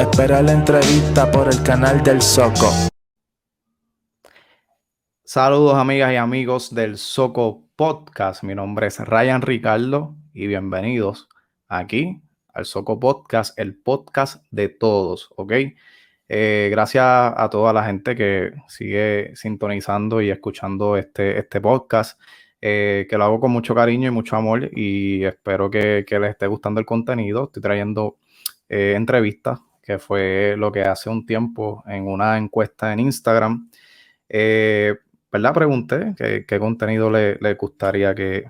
Espera la entrevista por el canal del Soco. Saludos amigas y amigos del Soco Podcast. Mi nombre es Ryan Ricardo y bienvenidos aquí al Soco Podcast, el podcast de todos, ¿ok? Eh, gracias a toda la gente que sigue sintonizando y escuchando este, este podcast, eh, que lo hago con mucho cariño y mucho amor y espero que, les esté gustando el contenido. Estoy trayendo eh, entrevistas que fue lo que hace un tiempo en una encuesta en Instagram, eh, ¿verdad? Pregunté qué, contenido le, gustaría que,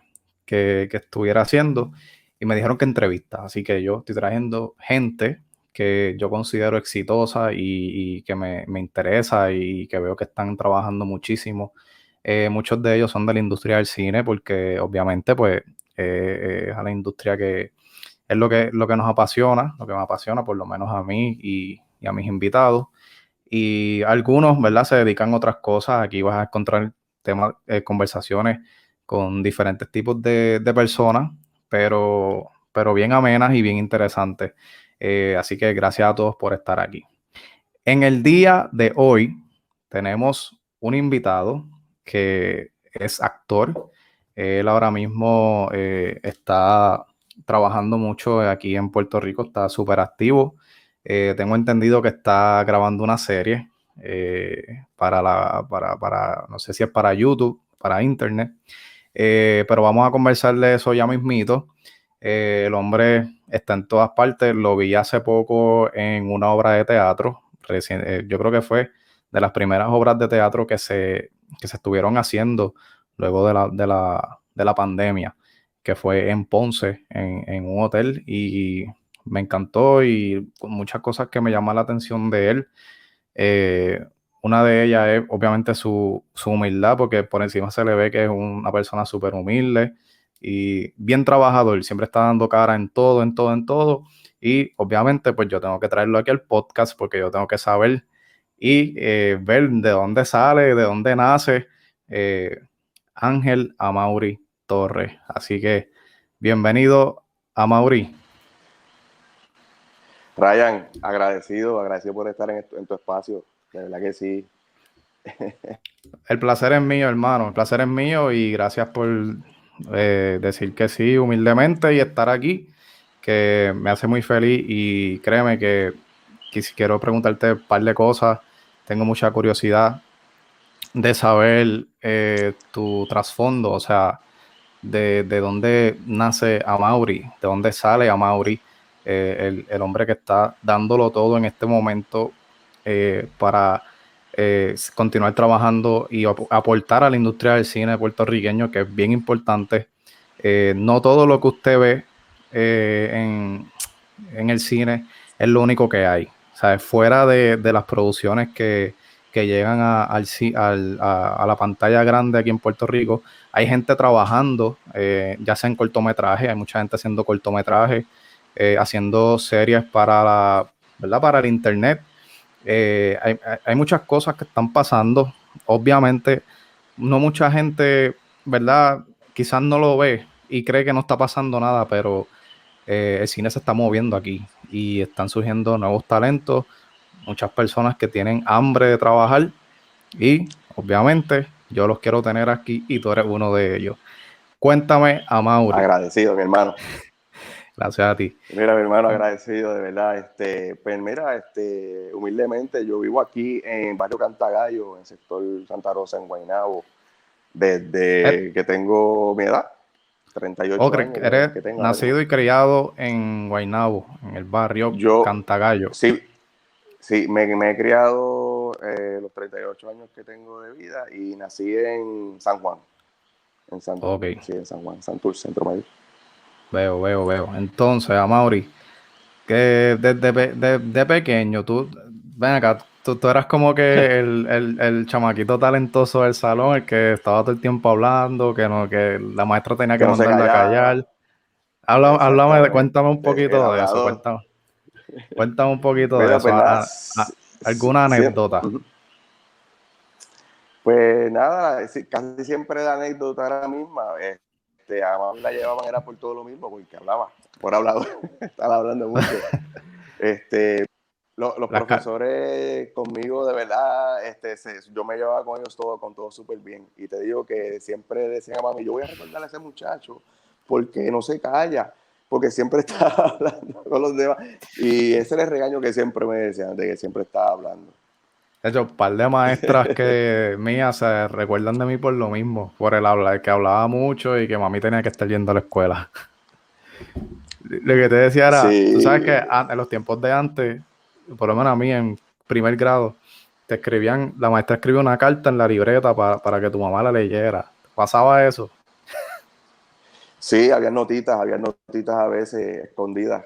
estuviera haciendo y me dijeron que entrevistas, así que yo estoy trayendo gente que yo considero exitosa y, que me, interesa y que veo que están trabajando muchísimo. Eh, muchos de ellos son de la industria del cine porque obviamente pues eh, es a la industria que, es lo que, lo que nos apasiona, lo que me apasiona por lo menos a mí y, a mis invitados. Y algunos, ¿verdad? Se dedican a otras cosas. Aquí vas a encontrar temas, eh, conversaciones con diferentes tipos de, personas, pero, pero bien amenas y bien interesantes. Eh, así que gracias a todos por estar aquí. En el día de hoy tenemos un invitado que es actor. Él ahora mismo eh, está trabajando mucho aquí en Puerto Rico, está súper activo. Eh, tengo entendido que está grabando una serie eh, para la, para, no sé si es para YouTube, para Internet, eh, pero vamos a conversar de eso ya mismito. el hombre está en todas partes, lo vi hace poco en una obra de teatro, yo creo que fue de las primeras obras de teatro que se, que se estuvieron haciendo luego de la, de la, de la pandemia que fue en Ponce, en, un hotel, y me encantó y muchas cosas que me llaman la atención de él. Eh, una de ellas es obviamente su, humildad, porque por encima se le ve que es una persona súper humilde y bien trabajador, siempre está dando cara en todo, en todo, en todo. Y obviamente pues yo tengo que traerlo aquí al podcast porque yo tengo que saber y eh, ver de dónde sale, de dónde nace eh, Ángel Amauri Torres. Así que bienvenido a Mauri. Ryan, agradecido, agradecido por estar en, tu espacio. De verdad que sí. El placer es mío, hermano. El placer es mío y gracias por eh, decir que sí humildemente y estar aquí, que me hace muy feliz y créeme que, quiero preguntarte un par de cosas. Tengo mucha curiosidad de saber eh, tu trasfondo, o sea, de, dónde nace Amaury, de dónde sale Amaury, eh, el, hombre que está dándolo todo en este momento eh, para eh, continuar trabajando y aportar a la industria del cine puertorriqueño, que es bien importante. no todo lo que usted ve en, el cine es lo único que hay. O sea, fuera de, las producciones que, llegan a, a, la pantalla grande aquí en Puerto Rico, hay gente trabajando, eh, ya sea en cortometraje, hay mucha gente haciendo cortometraje, eh, haciendo series para la, ¿verdad? Para el internet. Eh, hay, muchas cosas que están pasando. Obviamente, no mucha gente, ¿verdad? Quizás no lo ve y cree que no está pasando nada, pero el cine se está moviendo aquí y están surgiendo nuevos talentos, muchas personas que tienen hambre de trabajar y obviamente yo los quiero tener aquí y tú eres uno de ellos. Cuéntame a Mauro. Agradecido, mi hermano. Gracias a ti. Mira, mi hermano, agradecido, de verdad. Este, pues mira, este, humildemente, yo vivo aquí en Barrio Cantagallo, en el sector Santa Rosa, en Guaynabo, desde eh. que tengo mi edad, 38 años. Eres nacido y criado en Guaynabo, en el barrio Cantagallo. Sí, sí, me, me he criado eh, los 38 años que tengo de vida y nací en San Juan. En San, sí, en San Juan, Santurce, Centro Mayor. Veo, veo, veo. Entonces, Amaury, que desde de, pequeño, tú, ven acá, tú, eras como que el, chamaquito talentoso del salón, el que estaba todo el tiempo hablando, que no, que la maestra tenía que, mandarle a callar. Háblame, cuéntame un poquito de eso, cuéntame. Cuéntame un poquito de eso. Pues, ¿Alguna anécdota? Pues nada, casi siempre la anécdota era la misma. Este, a mamá la llevaban era por todo lo mismo, porque hablaba, por hablado, estaba hablando mucho. este, los, profesores conmigo, de verdad, este, yo me llevaba con ellos todo, con todo súper bien. Y te digo que siempre decían a mami, yo voy a recordarle a ese muchacho porque no se calla, porque siempre está hablando con los demás. Y ese es el regaño que siempre me decían, de que siempre estaba hablando. De hecho, un par de maestras que mías se recuerdan de mí por lo mismo, por el hablar, que hablaba mucho y que mami tenía que estar yendo a la escuela. Lo que te decía era, tú sabes que en los tiempos de antes, por lo menos a mí en primer grado, te escribían, la maestra escribió una carta en la libreta para, que tu mamá la leyera. ¿Pasaba eso? Sí, había notitas, había notitas a veces escondidas.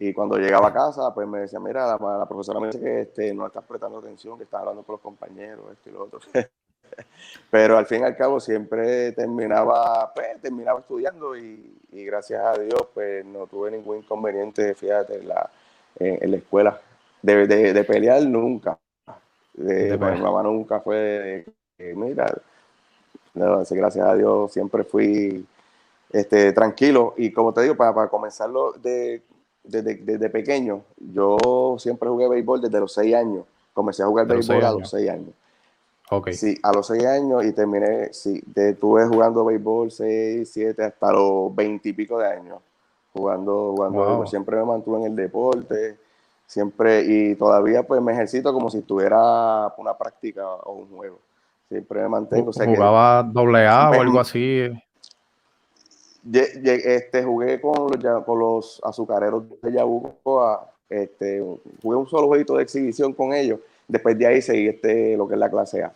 Y cuando llegaba a casa, pues me decía, mira, la, profesora me dice que este, no estás prestando atención, que estás hablando con los compañeros, esto y lo otro. Pero al fin y al cabo siempre terminaba, pues, terminaba estudiando y, gracias a Dios, pues no tuve ningún inconveniente, fíjate, en la, en, la escuela. De, de, pelear nunca. De, mi mamá nunca fue de, mira, gracias a Dios siempre fui este, tranquilo. Y como te digo, para, para comenzarlo de, desde, pequeño, yo siempre jugué béisbol desde los seis años. Comencé a jugar béisbol a los seis años. Okay. Sí, a los seis años y terminé, sí, estuve jugando béisbol seis, siete, hasta los veintipico de años. Jugando, jugando Siempre me mantuve en el deporte, siempre, y todavía pues me ejercito como si estuviera una práctica o un juego. Siempre me mantengo. ¿Jugaba doble A o algo así? Este, jugué con los, con los azucareros de Yabucoa, este, jugué un solo jueguito de exhibición con ellos Después de ahí seguí este, lo que es la clase A.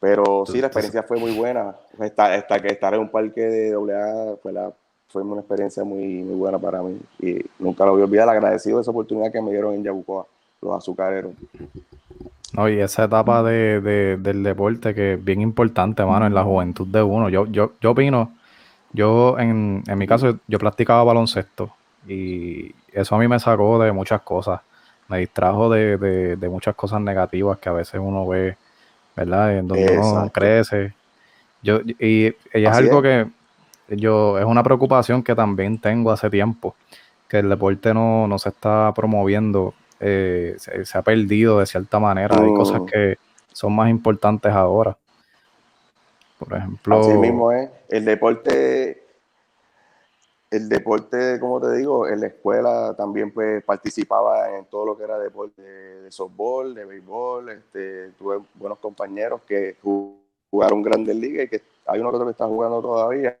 Pero sí, la experiencia fue muy buena. Hasta, que estar en un parque de AA fue, la, fue una experiencia muy, muy buena para mí. Y nunca lo voy a olvidar, agradecido de esa oportunidad que me dieron en Yabucoa, los azucareros. No, y esa etapa de, del deporte que es bien importante, mano, en la juventud de uno. Yo, yo, yo opino, yo en, en mi caso, yo practicaba baloncesto y eso a mí me sacó de muchas cosas me distrajo de, muchas cosas negativas que a veces uno ve, ¿verdad? En donde uno crece. Yo, y, es algo que yo, es una preocupación que también tengo hace tiempo, que el deporte no, se está promoviendo, eh, se, ha perdido de cierta manera. Hay cosas mm. que son más importantes ahora. Por ejemplo. Así mismo es. El deporte el deporte, como te digo, en la escuela también pues participaba en todo lo que era deporte de, softball, de béisbol, este, tuve buenos compañeros que jugaron grandes ligas y que hay uno que otro que está jugando todavía,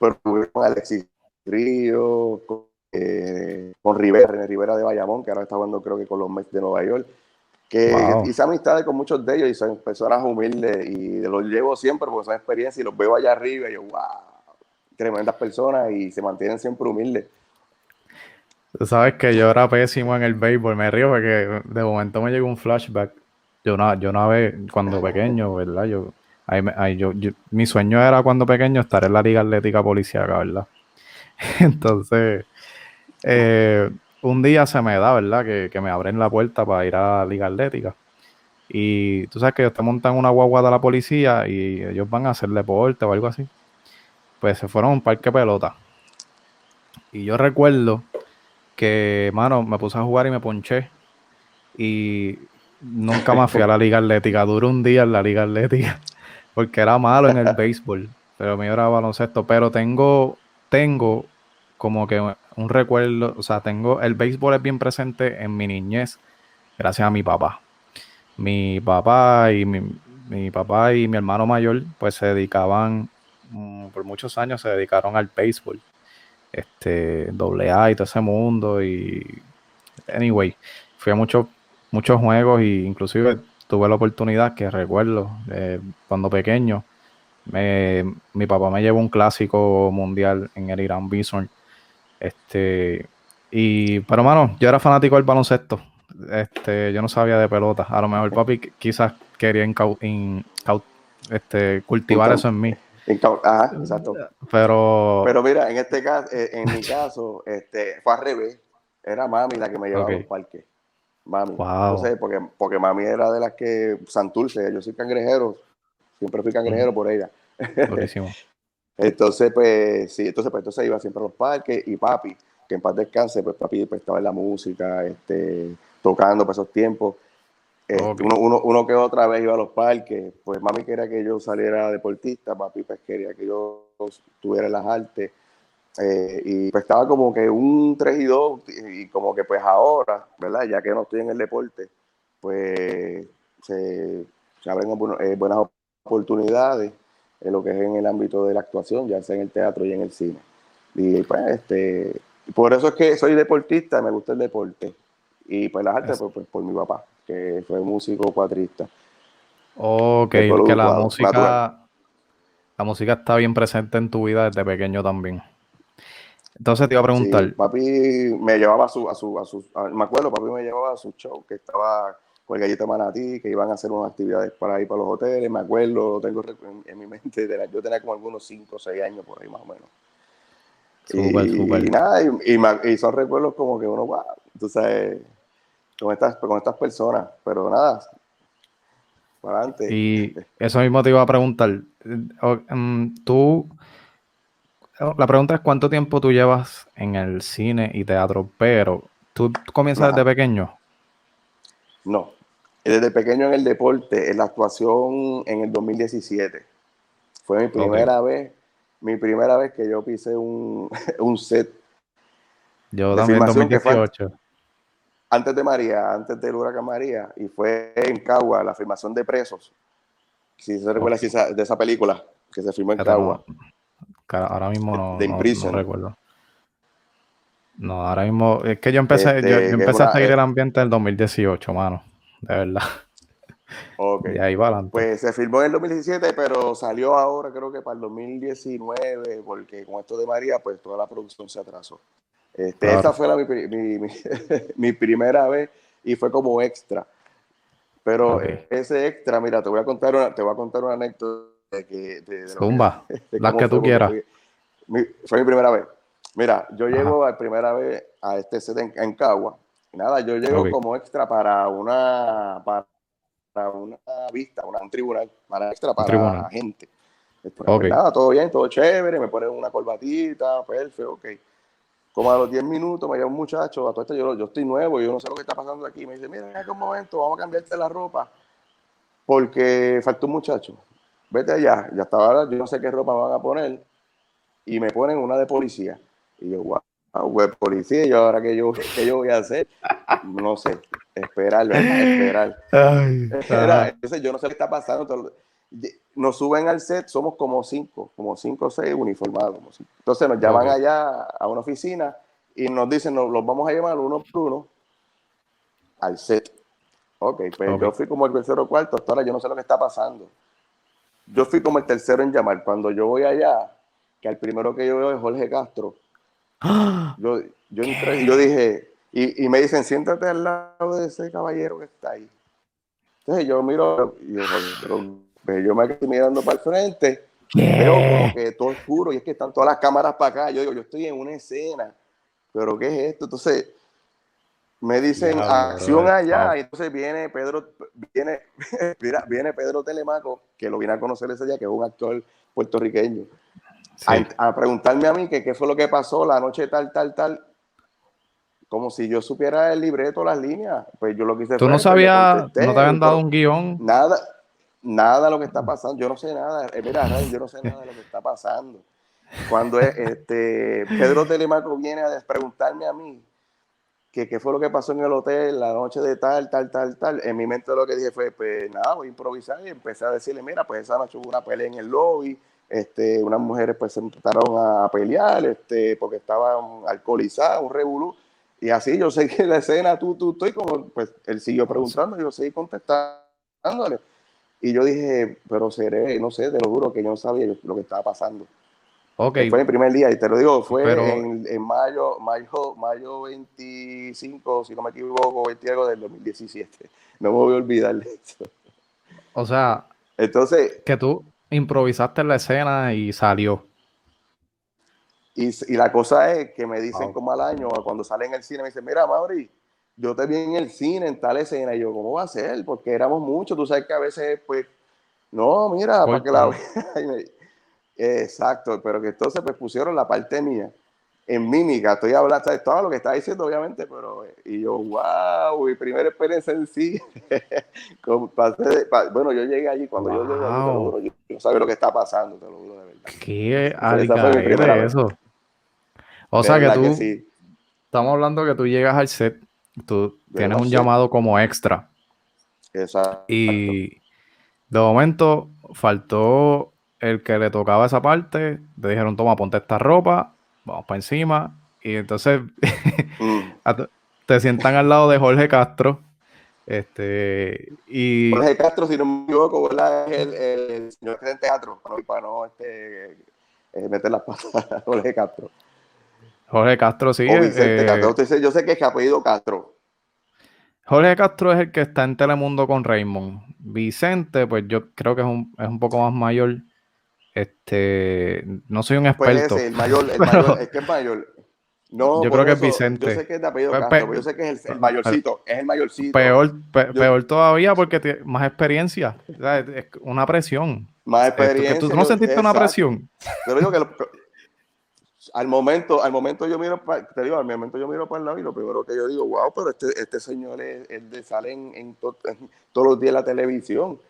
pero con Alexis Río, con, eh, con Rivera, Rivera de Bayamón, que ahora está jugando creo que con los Mets de Nueva York, que hice amistades con muchos de ellos y son personas humildes y los llevo siempre porque son experiencias y los veo allá arriba y yo, wow tremendas personas y se mantienen siempre humildes. Tú sabes que yo era pésimo en el béisbol, me río porque de momento me llegó un flashback. Yo una, yo una vez, cuando pequeño, ¿verdad? Yo, yo, mi sueño era cuando pequeño estar en la Liga Atlética Policiaca, ¿verdad? Entonces, eh, un día se me da, ¿verdad? Que, que, me abren la puerta para ir a la Liga Atlética. Y tú sabes que te montan una guagua de la policía y ellos van a hacer deporte o algo así pues se fueron a un parque pelota. Y yo recuerdo que, mano, me puse a jugar y me ponché. Y nunca más fui a la liga atlética. Duré un día en la liga atlética. Porque era malo en el béisbol. Pero me era baloncesto. Pero tengo, tengo como que un recuerdo. O sea, tengo. El béisbol es bien presente en mi niñez. Gracias a mi papá. Mi papá y mi, mi papá y mi hermano mayor, pues se dedicaban Mm, por muchos años se dedicaron al béisbol, este, doble A y todo ese mundo. Y, anyway, fui a muchos, muchos juegos y inclusive tuve la oportunidad que recuerdo eh, cuando pequeño, mi papá me llevó un clásico mundial en el Irán Bison. Este, y, pero mano, yo era fanático del baloncesto. Este, yo no sabía de pelota. A lo mejor papi quizás quería este, cultivar eso en mí. Ajá, exacto. Pero, pero mira, en este caso, eh, en mi caso, este, fue al revés. Era mami la que me llevaba al parque. Mami. No sé, porque, porque mami era de las que Santurce, yo soy cangrejero, siempre fui cangrejero por ella. Entonces, pues, sí, entonces, pues, entonces iba siempre a los parques y papi, que en paz descanse, pues papi pues, estaba en la música, este, tocando para esos tiempos. Este, uno, uno, uno, que otra vez iba a los parques, pues mami quería que yo saliera deportista, papi pues quería que yo tuviera las artes. Eh, y pues estaba como que un 3 y 2 y como que pues ahora, ¿verdad? Ya que no estoy en el deporte, pues se, se abren eh, buenas oportunidades en lo que es en el ámbito de la actuación, ya sea en el teatro y en el cine. Y pues este, por eso es que soy deportista, me gusta el deporte. Y pues las artes, pues, pues, por mi papá, que fue músico cuatrista. Ok, que la música, la música está bien presente en tu vida desde pequeño también. Entonces te iba a preguntar. papi me llevaba a su, a su, a su me acuerdo, papi me llevaba a su show que estaba con el gallito manatí, que iban a hacer unas actividades para ir para los hoteles, me acuerdo, lo tengo en, mi mente, yo tenía como algunos 5 o 6 años por ahí más o menos. y, nada, y, son recuerdos como que uno, wow, tú sabes, con estas, con estas personas, pero nada, para adelante. Y eso mismo te iba a preguntar, mm, tú la pregunta es cuánto tiempo tú llevas en el cine y teatro, pero tú comienzas desde pequeño. No, desde pequeño en el deporte, en la actuación en el 2017. Fue mi primera vez, mi primera vez que yo pisé un, set. Yo también en 2018. Antes de María, antes del huracán María, y fue en Cagua, la filmación de presos. Si se recuerda de esa película que se filmó en Cagua. Ahora mismo no, no, recuerdo. No, ahora mismo es que yo empecé, yo, este, empecé a seguir el ambiente del 2018, mano. De verdad. Ok. Y ahí va adelante. Pues se filmó en el 2017, pero salió ahora, creo que para el 2019, porque con esto de María, pues toda la producción se atrasó. Este, Esta fue la, mi, mi, primera vez y fue como extra. Pero ese extra, mira, te voy a contar una, te voy a contar una anécdota de que... De, Zumba, las que tú quieras. Fue, mi primera vez. Mira, yo llego a primera vez a este set en, Cagua. Nada, yo llego como extra para una, para una vista, una, un tribunal, para extra para la gente. Pues nada, todo bien, todo chévere, me ponen una corbatita, perfecto, ok. Como a los 10 minutos me llama un muchacho, a todo esto yo, yo estoy nuevo, yo no sé lo que está pasando aquí. Me dice, mira, en un momento, vamos a cambiarte la ropa, porque faltó un muchacho vete allá, ya estaba, yo no sé qué ropa van a poner, y me ponen una de policía. Y yo, wow, de policía, y ahora qué yo, qué yo voy a hacer, no sé, esperar, esperar. Entonces yo no sé qué está pasando. Nos suben al set, somos como cinco, como cinco o seis uniformados. Entonces nos llaman allá a una oficina y nos dicen, nos los vamos a llamar uno por uno al set. Ok, pues yo fui como el tercero o cuarto, hasta ahora yo no sé lo que está pasando yo fui como el tercero en llamar. Cuando yo voy allá, que al primero que yo veo es Jorge Castro, yo, yo entré y yo dije, y, me dicen, siéntate al lado de ese caballero que está ahí. Entonces yo miro, y yo, yo me quedé mirando para el frente, veo como que todo oscuro y es que están todas las cámaras para acá. Yo digo, yo estoy en una escena, pero ¿qué es esto? Entonces me dicen acción allá, y entonces viene Pedro, viene, mira, viene Pedro Telemaco, que lo vine a conocer ese día, que es un actor puertorriqueño, a, preguntarme a mí que qué fue lo que pasó la noche tal, tal, tal, como si yo supiera el libreto, las líneas, pues yo lo quise ¿Tú no sabías, no te habían dado un guion? Nada, nada de lo que está pasando, yo no sé nada, eh, mira, yo no sé nada de lo que está pasando. Cuando este, Pedro Telemaco viene a preguntarme a mí, que qué fue lo que pasó en el hotel la noche de tal, tal, tal, tal. En mi mente lo que dije fue, pues nada, voy a improvisar y empecé a decirle, mira, pues esa noche hubo una pelea en el lobby, este, unas mujeres pues se empezaron a pelear, este, porque estaban alcoholizadas, un revolú. Y así yo sé que la escena, tú, tú, estoy como, pues él siguió preguntando, yo seguí contestándole. Y yo dije, pero seré, no sé, te lo juro que yo no sabía lo que estaba pasando. Okay. Fue el primer día, y te lo digo, fue en, en, mayo, mayo, mayo 25, si no me equivoco, 20 algo del 2017. No me voy a olvidar de eso. O sea, entonces que tú improvisaste la escena y salió. Y, y la cosa es que me dicen como al año, cuando sale en el cine, me dicen, mira, Mauri, yo te vi en el cine en tal escena. Y yo, ¿cómo va a ser? Porque éramos muchos, tú sabes que a veces, pues, no, mira, para que la Exacto, pero que entonces pues pusieron la parte mía. En mímica, estoy hablando, ¿sabes? todo lo que está diciendo, obviamente, pero, y yo, wow, mi primera experiencia en sí, bueno, yo llegué allí, cuando yo llegué allí, yo, no sabía lo que está pasando, te lo juro de verdad. Qué de eso. O sea que tú, estamos hablando que tú llegas al set, tú tienes un llamado como extra. Exacto. Y de momento faltó el que le tocaba esa parte, te dijeron, toma, ponte esta ropa, vamos para encima. Y entonces mm. te sientan al lado de Jorge Castro. Este, y... Jorge Castro, si no me equivoco, Es el, señor que está en teatro, para no, este, eh, meter las patas Jorge Castro. Jorge Castro, sí. Eh, yo sé que es que apellido Castro. Jorge Castro es el que está en Telemundo con Raymond. Vicente, pues yo creo que es un, es un poco más mayor. Este, no soy un experto. Pues el mayor, el mayor, es que es mayor. No, yo creo que es Vicente. Yo sé que es de apellido Castro, yo sé que es el, mayorcito, es el mayorcito. Peor, peor todavía porque tiene más experiencia, es una presión. Más experiencia. ¿Tú, no sentiste una presión? Yo digo que al momento, al momento yo miro, te digo, al momento yo miro para el lado y lo primero que yo digo, wow, pero este, este señor es, de sale en, todos los días en la televisión.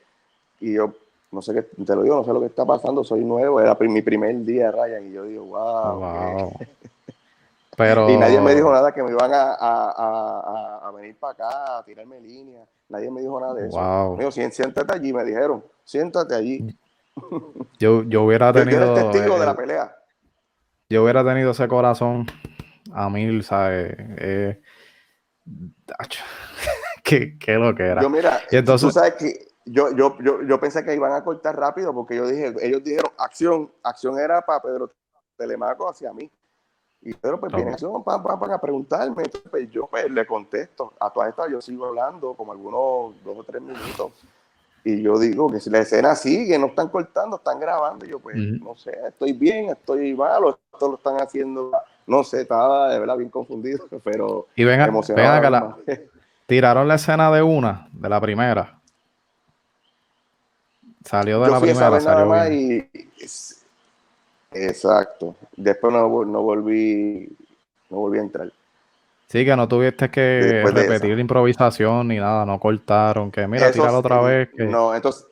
Y yo, no sé qué, te lo digo, no sé lo que está pasando, soy nuevo, era mi primer día de Ryan y yo digo, wow. Pero... y nadie me dijo nada que me iban a, a, a, venir para acá, a tirarme línea, nadie me dijo nada de eso. Wow. Me dijo, siéntate allí, me dijeron, siéntate allí. Yo, yo hubiera tenido... Yo testigo de la pelea. Yo hubiera tenido ese corazón a mil, ¿sabes? Eh, qué, qué lo que era. Yo, mira, y entonces, tú sabes que yo, yo, yo, yo, pensé que iban a cortar rápido porque yo dije, ellos dijeron acción, acción era para Pedro Telemaco hacia mí. Y Pedro, pues viene acción, para a preguntarme. Entonces, pues, yo pues, le contesto. A todas estas yo sigo hablando como algunos dos o tres minutos. Y yo digo que si la escena sigue, no están cortando, están grabando. Y yo, pues, no sé, estoy bien, estoy malo, esto lo están haciendo. No sé, estaba de verdad bien confundido, pero y venga, venga la, tiraron la escena de una, de la primera. Salió de la primera, salió Y, exacto. Después no, volví, no volví a entrar. Sí, que no tuviste que repetir la improvisación ni nada, no cortaron, que mira, tíralo otra vez. No, entonces,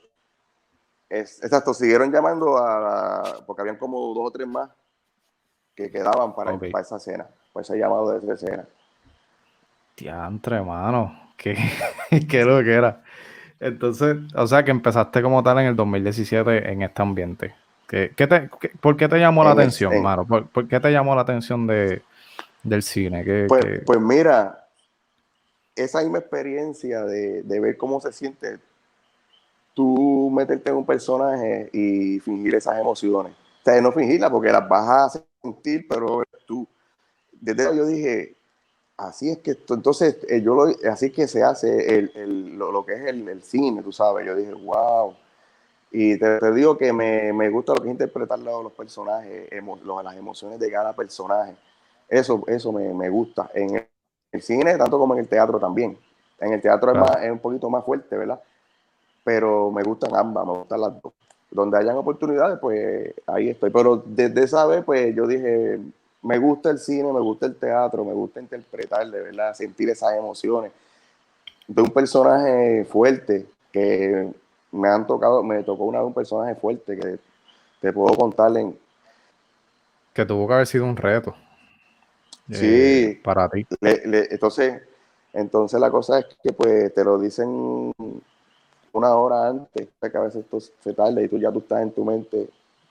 exacto, siguieron llamando a, porque habían como dos o tres más que quedaban para, para esa escena, para ese llamado de esa escena. Diantre, hermano, qué, qué lo que era. Entonces, o sea que empezaste como tal en el 2017 en este ambiente. ¿Qué, te, ¿Por qué te llamó la atención, hermano? ¿Por, qué te llamó la atención de, del cine? pues, pues, mira, esa misma experiencia de, ver cómo se siente tú meterte en un personaje y fingir esas emociones. O sea, no fingirlas porque las vas a sentir, pero tú. Desde yo dije, así es que esto, entonces eh, yo lo, así que se hace el, lo, que es el, cine, tú sabes. Yo dije, wow. Y te, digo que me, me, gusta lo que es interpretar los, personajes, las emociones de cada personaje. Eso, eso me, me, gusta. En el cine, tanto como en el teatro también. En el teatro es, más, es un poquito más fuerte, ¿verdad? Pero me gustan ambas, me gustan las dos. Donde hayan oportunidades, pues ahí estoy. Pero desde esa vez, pues yo dije, me gusta el cine, me gusta el teatro, me gusta interpretar, de verdad, sentir esas emociones de un personaje fuerte que me han tocado, me tocó una de un personaje fuerte que te puedo contar en que tuvo que haber sido un reto. Sí, eh, para ti. entonces, entonces la cosa es que pues te lo dicen una hora antes, que a veces esto se tarda y tú ya tú estás en tu mente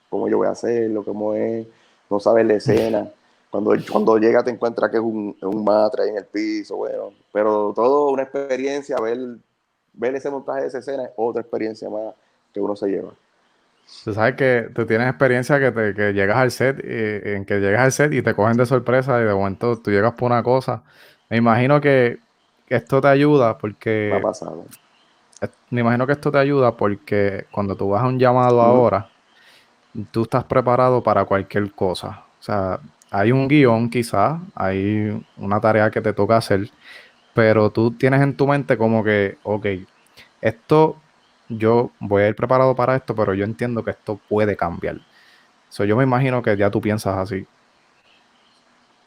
cómo yo voy a hacerlo, cómo es, no sabes la escena. Cuando, cuando llega te encuentras que es un, un matre ahí en el piso, bueno, pero todo una experiencia, ver, ver ese montaje de esa escena es otra experiencia más que uno se lleva. Tú sabes que tú tienes experiencia que, te, que llegas al set, y, en que llegas al set y te cogen de sorpresa y de momento tú llegas por una cosa. Me imagino que esto te ayuda porque... Me ha pasado. Me imagino que esto te ayuda porque cuando tú vas a un llamado ahora, tú estás preparado para cualquier cosa. O sea, hay un guion quizás, hay una tarea que te toca hacer, pero tú tienes en tu mente como que, ok, esto yo voy a ir preparado para esto, pero yo entiendo que esto puede cambiar. So, yo me imagino que ya tú piensas así.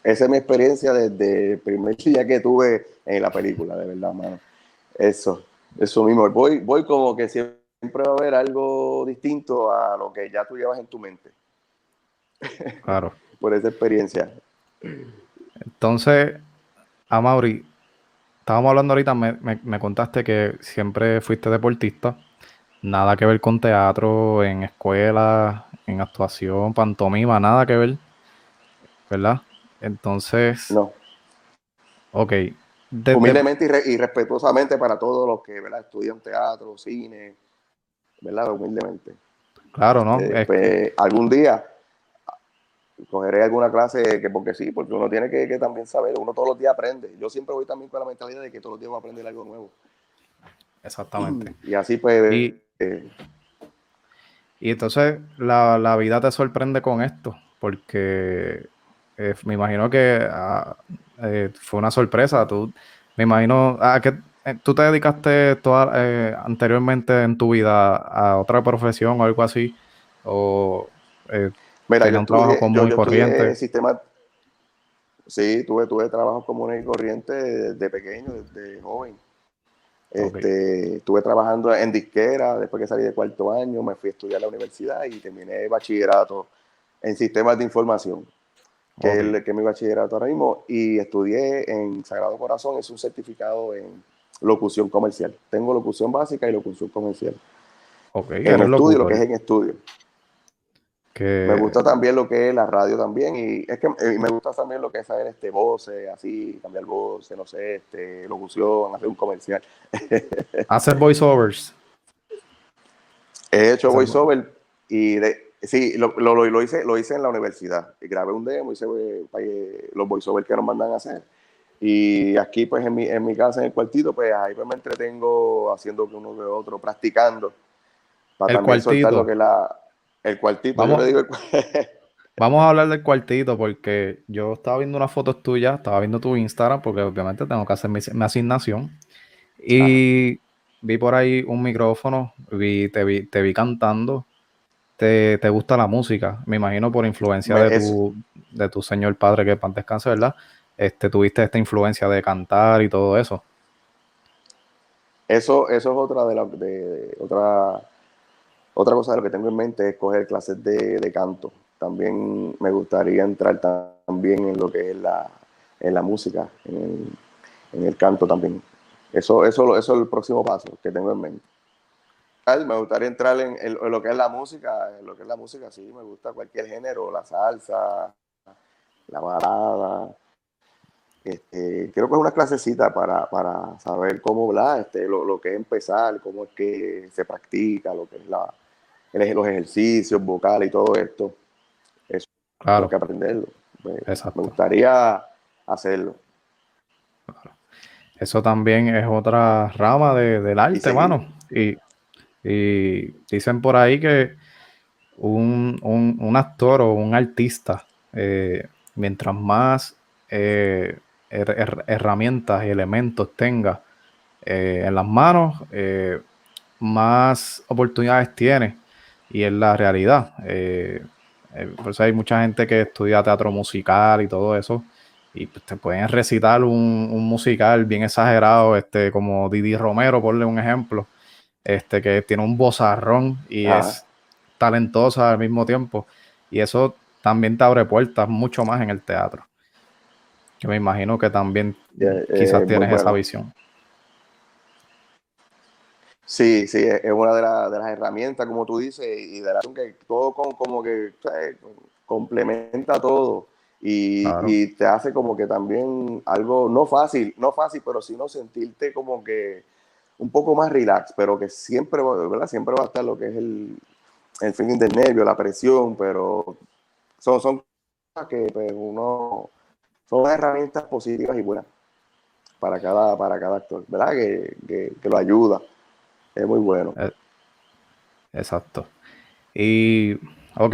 esa es mi experiencia desde el primer día que tuve en la película, de verdad, mano. Eso, eso mismo. Voy, voy como que siempre va a haber algo distinto a lo que ya tú llevas en tu mente. Claro. Por esa experiencia. Entonces, a Mauri, estábamos hablando ahorita, me, me, contaste que siempre fuiste deportista, nada que ver con teatro, en escuela, en actuación, pantomima, nada que ver, ¿verdad? Entonces... No. Ok. Humildemente y, respetuosamente para todos los que ¿verdad? estudian teatro, cine, ¿verdad? Humildemente. Claro, ¿no? Eh, pues, algún día cogeré alguna clase que porque sí, porque uno tiene que, también saber, uno todos los días aprende. Yo siempre voy también con la mentalidad de que todos los días voy a aprender algo nuevo. Exactamente. Y así pues... Y, eh, entonces la, vida te sorprende con esto, porque eh, me imagino que ah, eh, fue una sorpresa. Tú, me imagino, ¿a que tú te dedicaste toda, anteriormente en tu vida a otra profesión o algo así? ¿O Mira, yo un trabajo común y corriente. Sistema, sí, tuve, tuve trabajo común y corriente desde pequeño, desde joven. Este, Estuve trabajando en disquera, después que salí de cuarto año, me fui a estudiar a la universidad y terminé bachillerato en sistemas de información, que es el que es mi bachillerato ahora mismo, y estudié en Sagrado Corazón, es un certificado en locución comercial. Tengo locución básica y locución comercial. Okay, en estudio, lo que es en estudio. Me gusta también lo que es la radio también y es que eh, me gusta también lo que es saber este voces, así, cambiar voces, no sé, este, locución, hacer un comercial. hacer voiceovers. He hecho voiceover y de, sí, lo, lo, lo, hice, lo hice en la universidad. Y grabé un demo, hice eh, los voiceovers que nos mandan a hacer. Y aquí, pues, en mi, en mi casa, en el cuartito, pues, ahí pues, me entretengo haciendo uno de otro, practicando. Para el también soltar lo que la, el cuartito, vamos, vamos a hablar del cuartito porque yo estaba viendo unas fotos tuyas, estaba viendo tu Instagram porque obviamente tengo que hacer mi, asignación y vi por ahí un micrófono, vi, te, vi, te vi cantando. Te, gusta la música, me imagino por influencia de, tu, de tu señor padre que pan descanse, ¿verdad? Este, tuviste esta influencia de cantar y todo eso. Eso, eso es otra de las de, otra otra cosa de lo que tengo en mente es coger clases de, canto. También me gustaría entrar también en lo que es la, en la música, en el, canto también. Eso, eso, eso es el próximo paso que tengo en mente. Me gustaría entrar en, lo que es la música, en lo que es la música, sí, me gusta cualquier género, la salsa, la balada. Este, creo que es una clasecita para, para saber cómo hablar, este, lo, lo, que es empezar, cómo es que se practica, lo que es la, los ejercicios vocales y todo esto. Eso claro. hay que aprenderlo. Pues, me gustaría hacerlo. Eso también es otra rama del arte, hermano. Y, dicen por ahí que un, actor o un artista, eh, mientras más eh, herramientas y elementos tenga eh, en las manos, más oportunidades tiene y es la realidad. Eh, eh, por eso hay mucha gente que estudia teatro musical y todo eso. Y pues, te pueden recitar un, musical bien exagerado, este, como Didi Romero, ponle un ejemplo, este, que tiene un bozarrón y es talentosa al mismo tiempo. Y eso también te abre puertas mucho más en el teatro. Yo me imagino que también quizás tienes esa visión. Sí, sí, es una de, las herramientas, como tú dices, y de la que todo como, que complementa todo y, te hace como que también algo, no fácil, no fácil, pero sino sentirte como que un poco más relax, pero que siempre, ¿verdad? Siempre va a estar lo que es el, el feeling del nervio, la presión, pero son, son cosas que pues, uno, son herramientas positivas y buenas para cada, para cada actor, ¿verdad? que lo ayuda. Es muy bueno. Eh, exacto. Y, ok,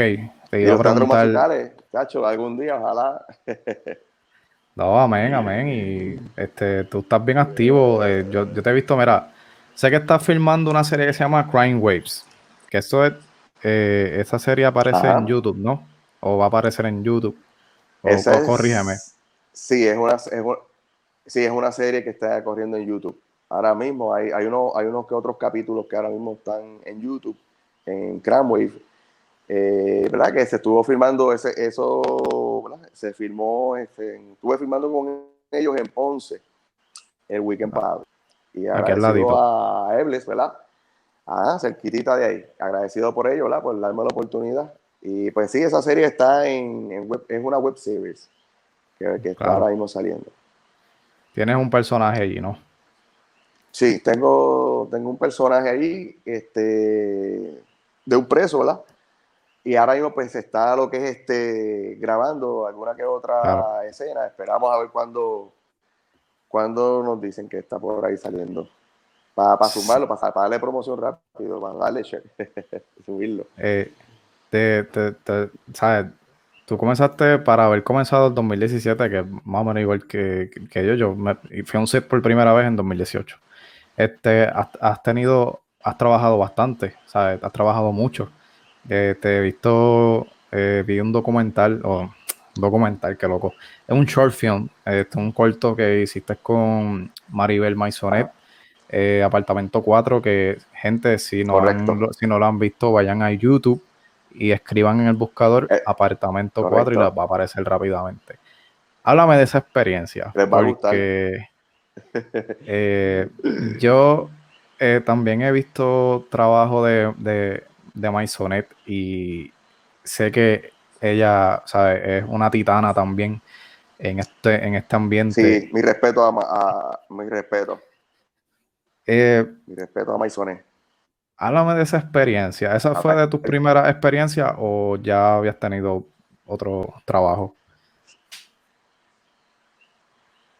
te iba a preguntar... musicales, cacho, algún día, ojalá. no, amén, amén. Y este, tú estás bien activo. Eh, yo, te he visto, mira, sé que estás filmando una serie que se llama Crime Waves. Que eso es, eh, esa serie aparece en YouTube, ¿no? O va a aparecer en YouTube. O, corrígeme. Sí, es una, sí, es una serie que está corriendo en YouTube. Ahora mismo hay, hay, uno, hay unos que otros capítulos que ahora mismo están en YouTube, en Cramwave. Eh, ¿Verdad? Que se estuvo filmando ese, eso, ¿verdad? Se filmó, este, estuve filmando con ellos en Ponce el weekend ah. pasado. Y agradecido a Ebles, ¿verdad? Ah, cerquitita de ahí. Agradecido por ello, ¿verdad? Por darme la oportunidad. Y pues sí, esa serie está en, en web, es una web series que, que está ahora mismo saliendo. Tienes un personaje allí, ¿no? Sí, tengo, tengo un personaje ahí, este, de un preso, ¿verdad? Y ahora mismo pues está lo que es este grabando alguna que otra escena. Esperamos a ver cuándo, cuando nos dicen que está por ahí saliendo. Para pa sumarlo, para, darle promoción rápido, para darle subirlo. Eh, te, te, ¿sabes? Tú comenzaste para haber comenzado en 2017, que es más o menos igual que, que yo. Yo me, fui a un set por primera vez en 2018. Este, has, tenido, has trabajado bastante, ¿sabes? Has trabajado mucho. Eh, te he visto, eh, vi un documental, o documental, qué loco. Es un short film, este, un corto que hiciste con Maribel Maisonet, eh, Apartamento 4, que gente, si no, si no lo han visto, vayan a YouTube y escriban en el buscador Apartamento 4 y les va a aparecer rápidamente. Háblame de esa experiencia. porque eh, yo también he visto trabajo de, de, de Maisonet y sé que ella ¿sabe? es una titana también en este, en este ambiente. Sí, mi respeto a, mi respeto. Eh, mi respeto a Maisonet. Háblame de esa experiencia. ¿Esa fue de tus primeras experiencias o ya habías tenido otro trabajo?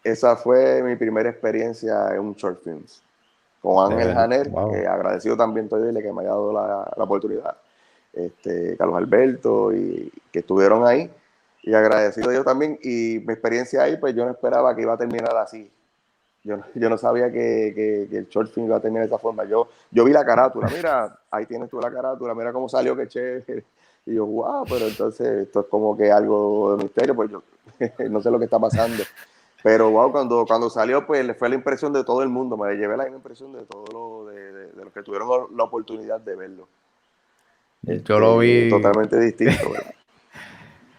Esa fue mi primera experiencia en un short films con Ángel Janer, agradecido también estoy que me haya dado la, la oportunidad este, Carlos Alberto, y que estuvieron ahí. Y agradecido yo también. Y mi experiencia ahí, pues yo no esperaba que iba a terminar así. Yo, yo no sabía que, el short film iba a terminar de esa forma. Yo, yo vi la carátula, mira, ahí tienes tú la carátula, mira cómo salió, qué chévere. Y yo, wow, pero entonces esto es como que algo de misterio, pues yo no sé lo que está pasando. Pero wow, cuando, cuando salió, pues le fue la impresión de todo el mundo, me llevé la impresión de todos lo, de, los que tuvieron la oportunidad de verlo. Yo lo vi. Totalmente distinto,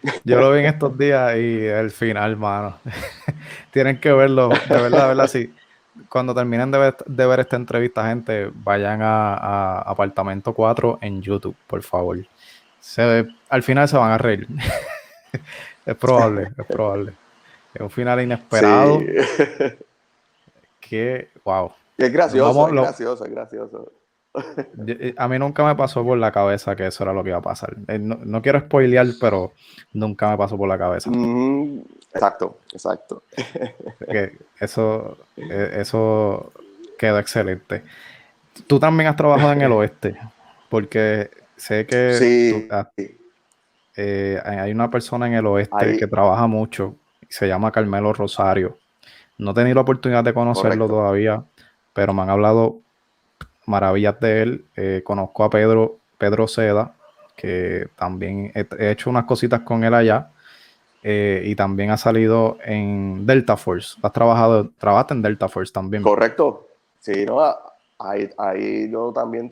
Yo lo vi en estos días y el final, mano. Tienen que verlo, de verdad, de verdad, sí. Cuando terminen de ver, esta entrevista, gente, vayan a, Apartamento 4 en YouTube, por favor. Se, al final se van a reír. es probable, es probable. Es un final inesperado. Que, wow. es gracioso, es gracioso, es gracioso. Eh, a mí nunca me pasó por la cabeza que eso era lo que iba a pasar. Eh, no, quiero spoilear, pero nunca me pasó por la cabeza. exacto, exacto. eso, eh, eso quedó excelente. Tú también has trabajado en el oeste, porque sé que hay una persona en el oeste que trabaja mucho, se llama Carmelo Rosario. No he tenido la oportunidad de conocerlo todavía, pero me han hablado maravillas de él. Eh, conozco a Pedro, Pedro Seda, que también he, hecho unas cositas con él allá. Eh, y también ha salido en Delta Force. Has trabajado, trabajaste en Delta Force también. Correcto. Sí, no, ahí, ahí yo también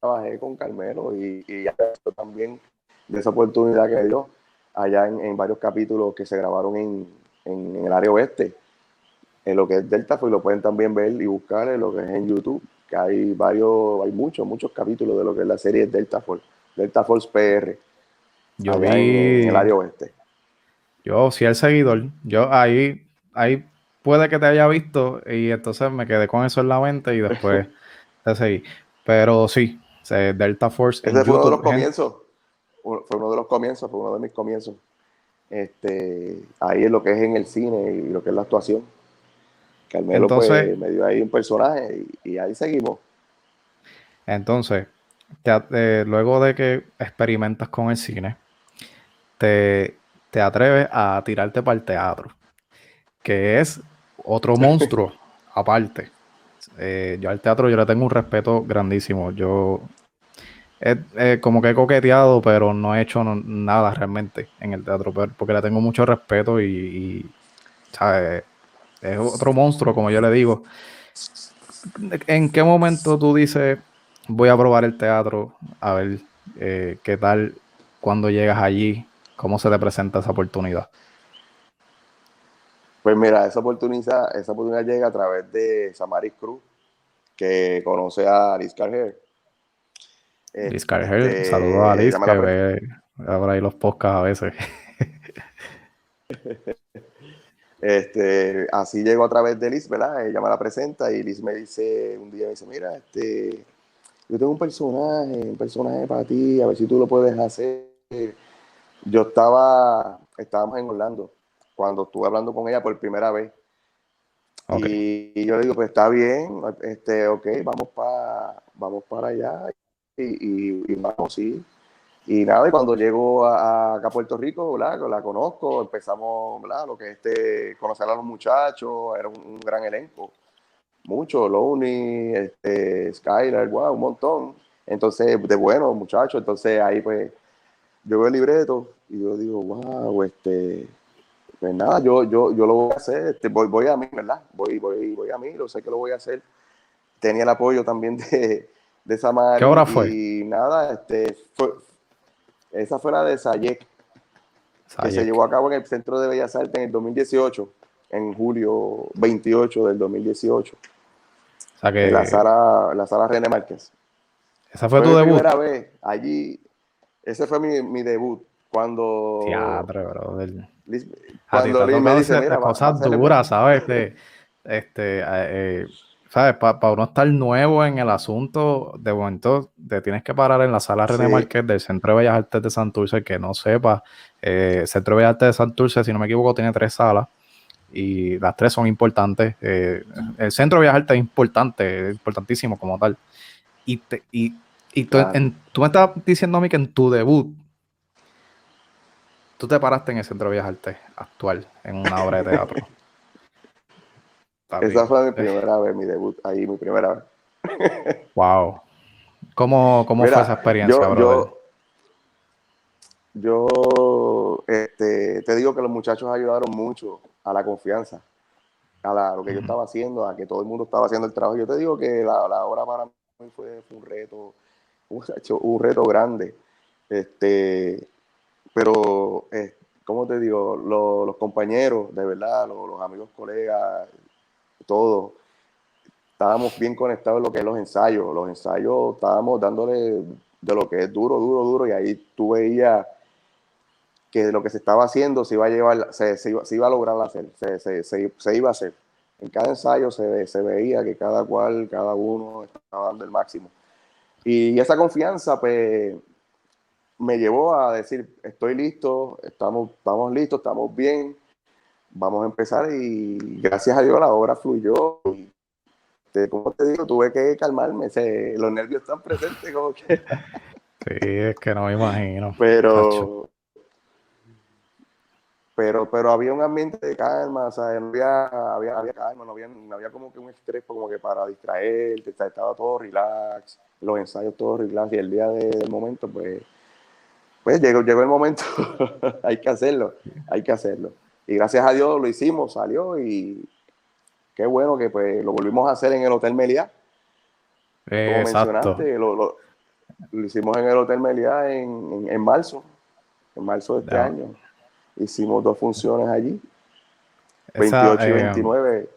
trabajé con Carmelo y, y también de esa oportunidad que dio allá en, varios capítulos que se grabaron en, en, el área oeste. En lo que es Delta Force lo pueden también ver y buscar en lo que es en YouTube que hay varios, hay muchos, muchos capítulos de lo que es la serie Delta Force, Delta Force PR. Yo vi en el área oeste. Yo sí el seguidor. Yo ahí, ahí puede que te haya visto y entonces me quedé con eso en la mente y después te seguí. Pero sí, Delta Force. Ese fue uno de los comienzos. Fue uno de los comienzos, fue uno de mis comienzos. Este, ahí es lo que es en el cine y lo que es la actuación. Carmelo pues, entonces, me dio ahí un personaje y, ahí seguimos. Entonces, eh, luego de que experimentas con el cine, te, atreves a tirarte para el teatro, que es otro monstruo aparte. Eh, yo al teatro yo le tengo un respeto grandísimo. Yo como que he coqueteado, pero no he hecho nada realmente en el teatro, porque le tengo mucho respeto y Es otro monstruo, como yo le digo. ¿En qué momento tú dices, voy a probar el teatro, a ver eh, qué tal cuando llegas allí, cómo se te presenta esa oportunidad? Pues mira, esa oportunidad, esa oportunidad llega a través de Samaris Cruz, que conoce a Liz Liz este, saludos a Liz, que ve ahora ahí los podcasts a veces. Este, así llegó a través de Liz, ¿verdad? Ella me la presenta y Liz me dice, un día me dice, mira, este, yo tengo un personaje, un personaje para ti, a ver si tú lo puedes hacer. Yo estaba, estábamos en Orlando, cuando estuve hablando con ella por primera vez. Y, yo le digo, pues está bien, este, ok, vamos para, vamos para allá. Y, y, vamos, sí. Y nada, y cuando llego acá a Puerto Rico, ¿verdad? la conozco, empezamos, ¿verdad? lo que es este, conocer a los muchachos, era un, gran elenco. Mucho, Loney, este, Skyler, wow, un montón. Entonces, de bueno, muchachos, entonces ahí pues yo veo el libreto y yo digo, wow, este, pues nada, yo, yo, yo lo voy a hacer, este, voy, voy a mí, ¿verdad? Voy, voy, voy a mí, lo sé que lo voy a hacer. Tenía el apoyo también de, de Samar. ¿Qué hora fue? Y nada, este, fue, esa fue la de Sayek, que se llevó a cabo en el Centro de Bellas Artes en el 2018, en julio 28 del 2018. O sea que, la sala, la sala René Márquez. ¿Esa fue, tu debut? primera vez allí. Ese fue mi, mi debut. Cuando. Teatro, bro. cuando Liz me dice, mira, cosas duras, ¿sabes? Este, este, eh, ¿sabes? Para uno estar nuevo en el asunto, de momento te tienes que parar en la sala René Márquez del Centro de Bellas Artes de Santurce, que no sepa, eh, Centro de Bellas Artes de Santurce, si no me equivoco, tiene tres salas y las tres son importantes. Eh, el Centro de Bellas Artes es importante, es importantísimo como tal. Y, y, y tú, tú me estás diciendo a mí que en tu debut, tú te paraste en el Centro de Bellas Artes actual, en una obra de teatro. Esa fue mi primera vez, mi debut, ahí mi primera vez. wow. ¿Cómo, cómo fue esa experiencia, yo, Yo, este, te digo que los muchachos ayudaron mucho a la confianza, a lo que yo estaba haciendo, a que todo el mundo estaba haciendo el trabajo. Yo te digo que la, la hora para mí fue, un reto, un, un, reto grande. Este, pero, eh, ¿cómo te digo? los compañeros, de verdad, los amigos, colegas, todo. Estábamos bien conectados en lo que es los ensayos. Los ensayos estábamos dándole de lo que es duro, duro, duro, y ahí tú veías que lo que se estaba haciendo se iba a llevar, se, se, iba, a lograr hacer, se, se, iba a hacer. En cada ensayo se, se veía que cada cual, cada uno estaba dando el máximo. Y esa confianza, pues, me llevó a decir, estoy listo, estamos, estamos listos, estamos bien, vamos a empezar y gracias a Dios la obra fluyó. Y como te digo, tuve que calmarme, los nervios están presentes como que... Sí, es que no me imagino. Pero, pero, pero había un ambiente de calma, o sea, había, había, había calma, no había, no había como que un estrés como que para distraerte, estaba todo relax, los ensayos todos relax y el día del momento, pues, pues llegó, llegó el momento, hay que hacerlo, hay que hacerlo. Y gracias a Dios lo hicimos, salió y qué bueno que pues lo volvimos a hacer en el Hotel Meliá. Como mencionaste, lo, hicimos en el Hotel Meliá en, marzo, en marzo de este año. Hicimos dos funciones allí, 28 y 29. Eh,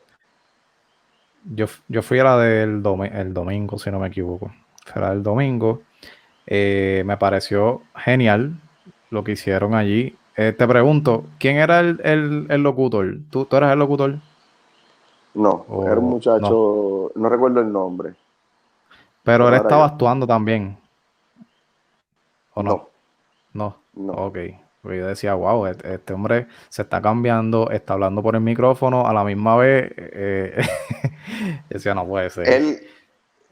yo, yo fui a la del el domingo, si no me equivoco. Fue la del domingo. Eh, me pareció genial lo que hicieron allí. Eh, te pregunto, ¿quién era el, locutor? ¿Tú, ¿Tú, eras el locutor? No, era un muchacho, no. recuerdo el nombre. Pero él estaba actuando también. ¿O no? No. No. Ok. Porque yo decía, wow, este, este, hombre se está cambiando, está hablando por el micrófono a la misma vez. Eh, decía, no puede ser. Él,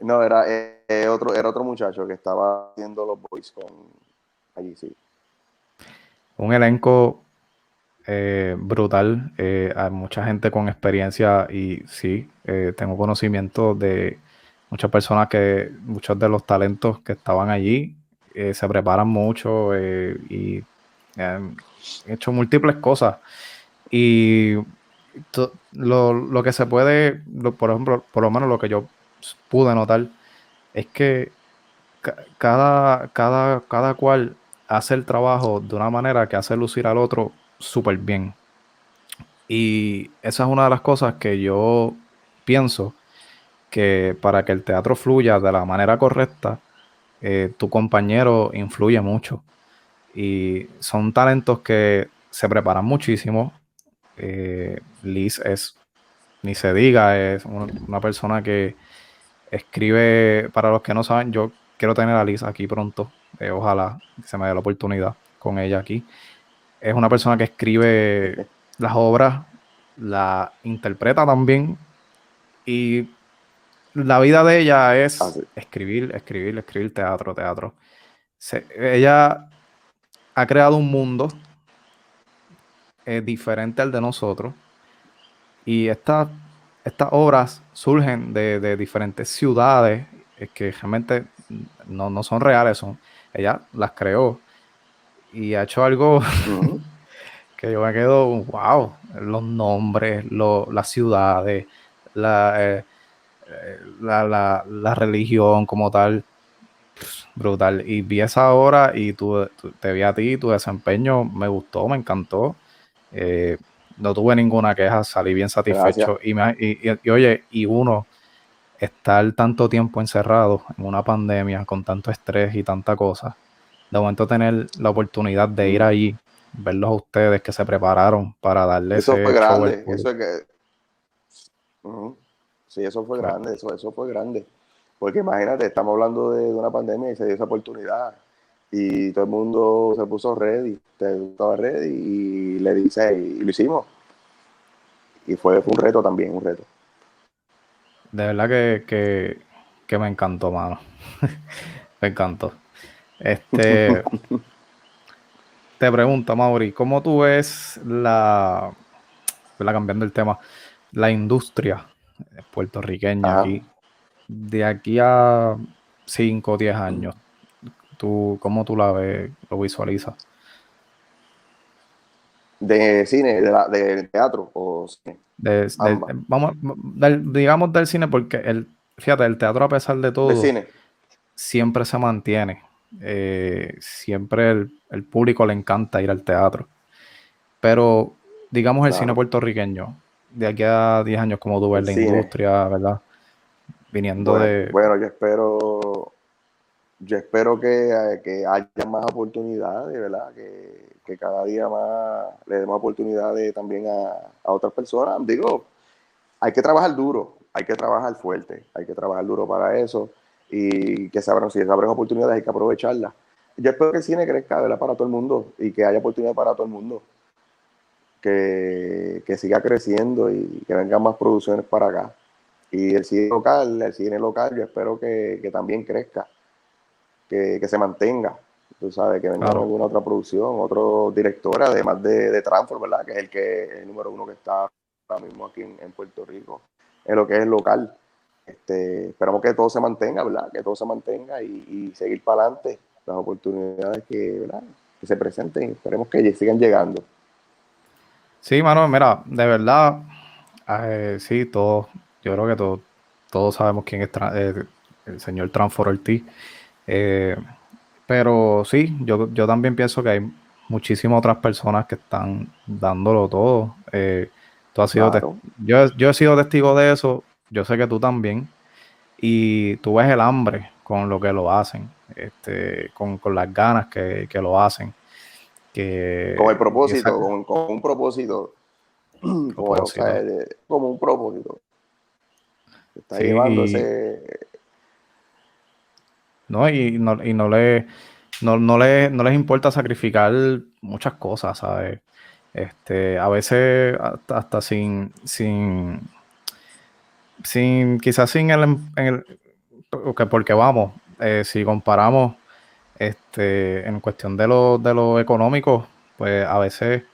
no, era eh, otro, era otro muchacho que estaba haciendo los boys con allí, sí un elenco eh, brutal. Eh, hay mucha gente con experiencia y sí, eh, tengo conocimiento de muchas personas que, muchos de los talentos que estaban allí, se preparan mucho y han hecho múltiples cosas. Y lo, que se puede, por ejemplo, por lo menos lo que yo pude notar, es que cada, cada, cada cual hace el trabajo de una manera que hace lucir al otro súper bien. Y esa es una de las cosas que yo pienso que para que el teatro fluya de la manera correcta, eh, tu compañero influye mucho. Y son talentos que se preparan muchísimo. Eh, Liz es, ni se diga, es una persona que escribe, para los que no saben, yo quiero tener a Liz aquí pronto. Eh, ojalá se me dé la oportunidad con ella aquí. Es una persona que escribe las obras, la interpreta también y la vida de ella es ah, escribir, escribir, escribir teatro, teatro. ella ha creado un mundo eh, diferente al de nosotros y estas obras surgen de, diferentes ciudades que realmente no, son reales, son, ella las creó y ha hecho algo que yo me quedo, wow, los nombres, las ciudades, la, eh, la, la, religión como tal, brutal. Y vi esa hora y tu, te vi a ti, tu desempeño me gustó, me encantó. Eh, no tuve ninguna queja, salí bien satisfecho. Y, y, oye, y uno estar tanto tiempo encerrado en una pandemia con tanto estrés y tanta cosa, de momento tener la oportunidad de ir ahí, verlos a ustedes que se prepararon para darle eso fue grande, eso es que Sí, eso fue grande, eso, eso fue grande. Porque imagínate, estamos hablando de, una pandemia y se dio esa oportunidad. Y todo el mundo se puso ready, estaba ready y le dice, y, lo hicimos. Y fue, un reto también, un reto. De verdad que, me encantó, mano. me encantó. Este. te pregunto, Mauri, ¿cómo tú ves la. la cambiando el tema, la industria puertorriqueña aquí, de aquí a 5 o 10 años, ¿tú, ¿cómo tú la ves, lo visualizas? ¿De cine, de, teatro o cine? vamos, digamos del cine porque, el, fíjate, el teatro a pesar de todo, siempre se mantiene. Eh, siempre el, público le encanta ir al teatro. Pero, digamos, el cine puertorriqueño, de aquí a 10 años, como tú ves la industria, ¿verdad? Viniendo de... Bueno, yo espero, yo espero que, que haya más oportunidades, ¿verdad? Que, cada día más le demos oportunidades también a, otras personas. Digo, hay que trabajar duro, hay que trabajar fuerte, hay que trabajar duro para eso y que se abran, si se abren oportunidades hay que aprovecharlas. Yo espero que el cine crezca, ¿verdad? Para todo el mundo y que haya oportunidades para todo el mundo que, siga creciendo y que vengan más producciones para acá. Y el cine local, el cine local, yo espero que, también crezca, que, se mantenga. Tú sabes, que venga alguna otra producción, otro director, además de, de Transform, ¿verdad? Que es el que el número uno que está ahora mismo aquí en, Puerto Rico, en lo que es local. Este, esperamos que todo se mantenga, ¿verdad? Que todo se mantenga y, seguir para adelante las oportunidades que, ¿verdad? que se presenten. Esperemos que sigan llegando. Sí, mano, mira, de verdad, eh, sí, todos, yo creo que todos, todos sabemos quién es eh, el señor Transfor Ortiz. Eh, pero sí, yo, yo también pienso que hay muchísimas otras personas que están dándolo todo. tú has sido yo, yo he sido testigo de eso, yo sé que tú también. Y tú ves el hambre con lo que lo hacen, este, con, las ganas que, que lo hacen con el propósito, con, un propósito. Como, un propósito. Está llevando No, y no, y no le. No, no, les importa sacrificar muchas cosas, ¿sabes? Este, a veces hasta, sin, sin, sin, quizás sin el, en el porque vamos, eh, si comparamos este, en cuestión de lo, de lo económico, pues a veces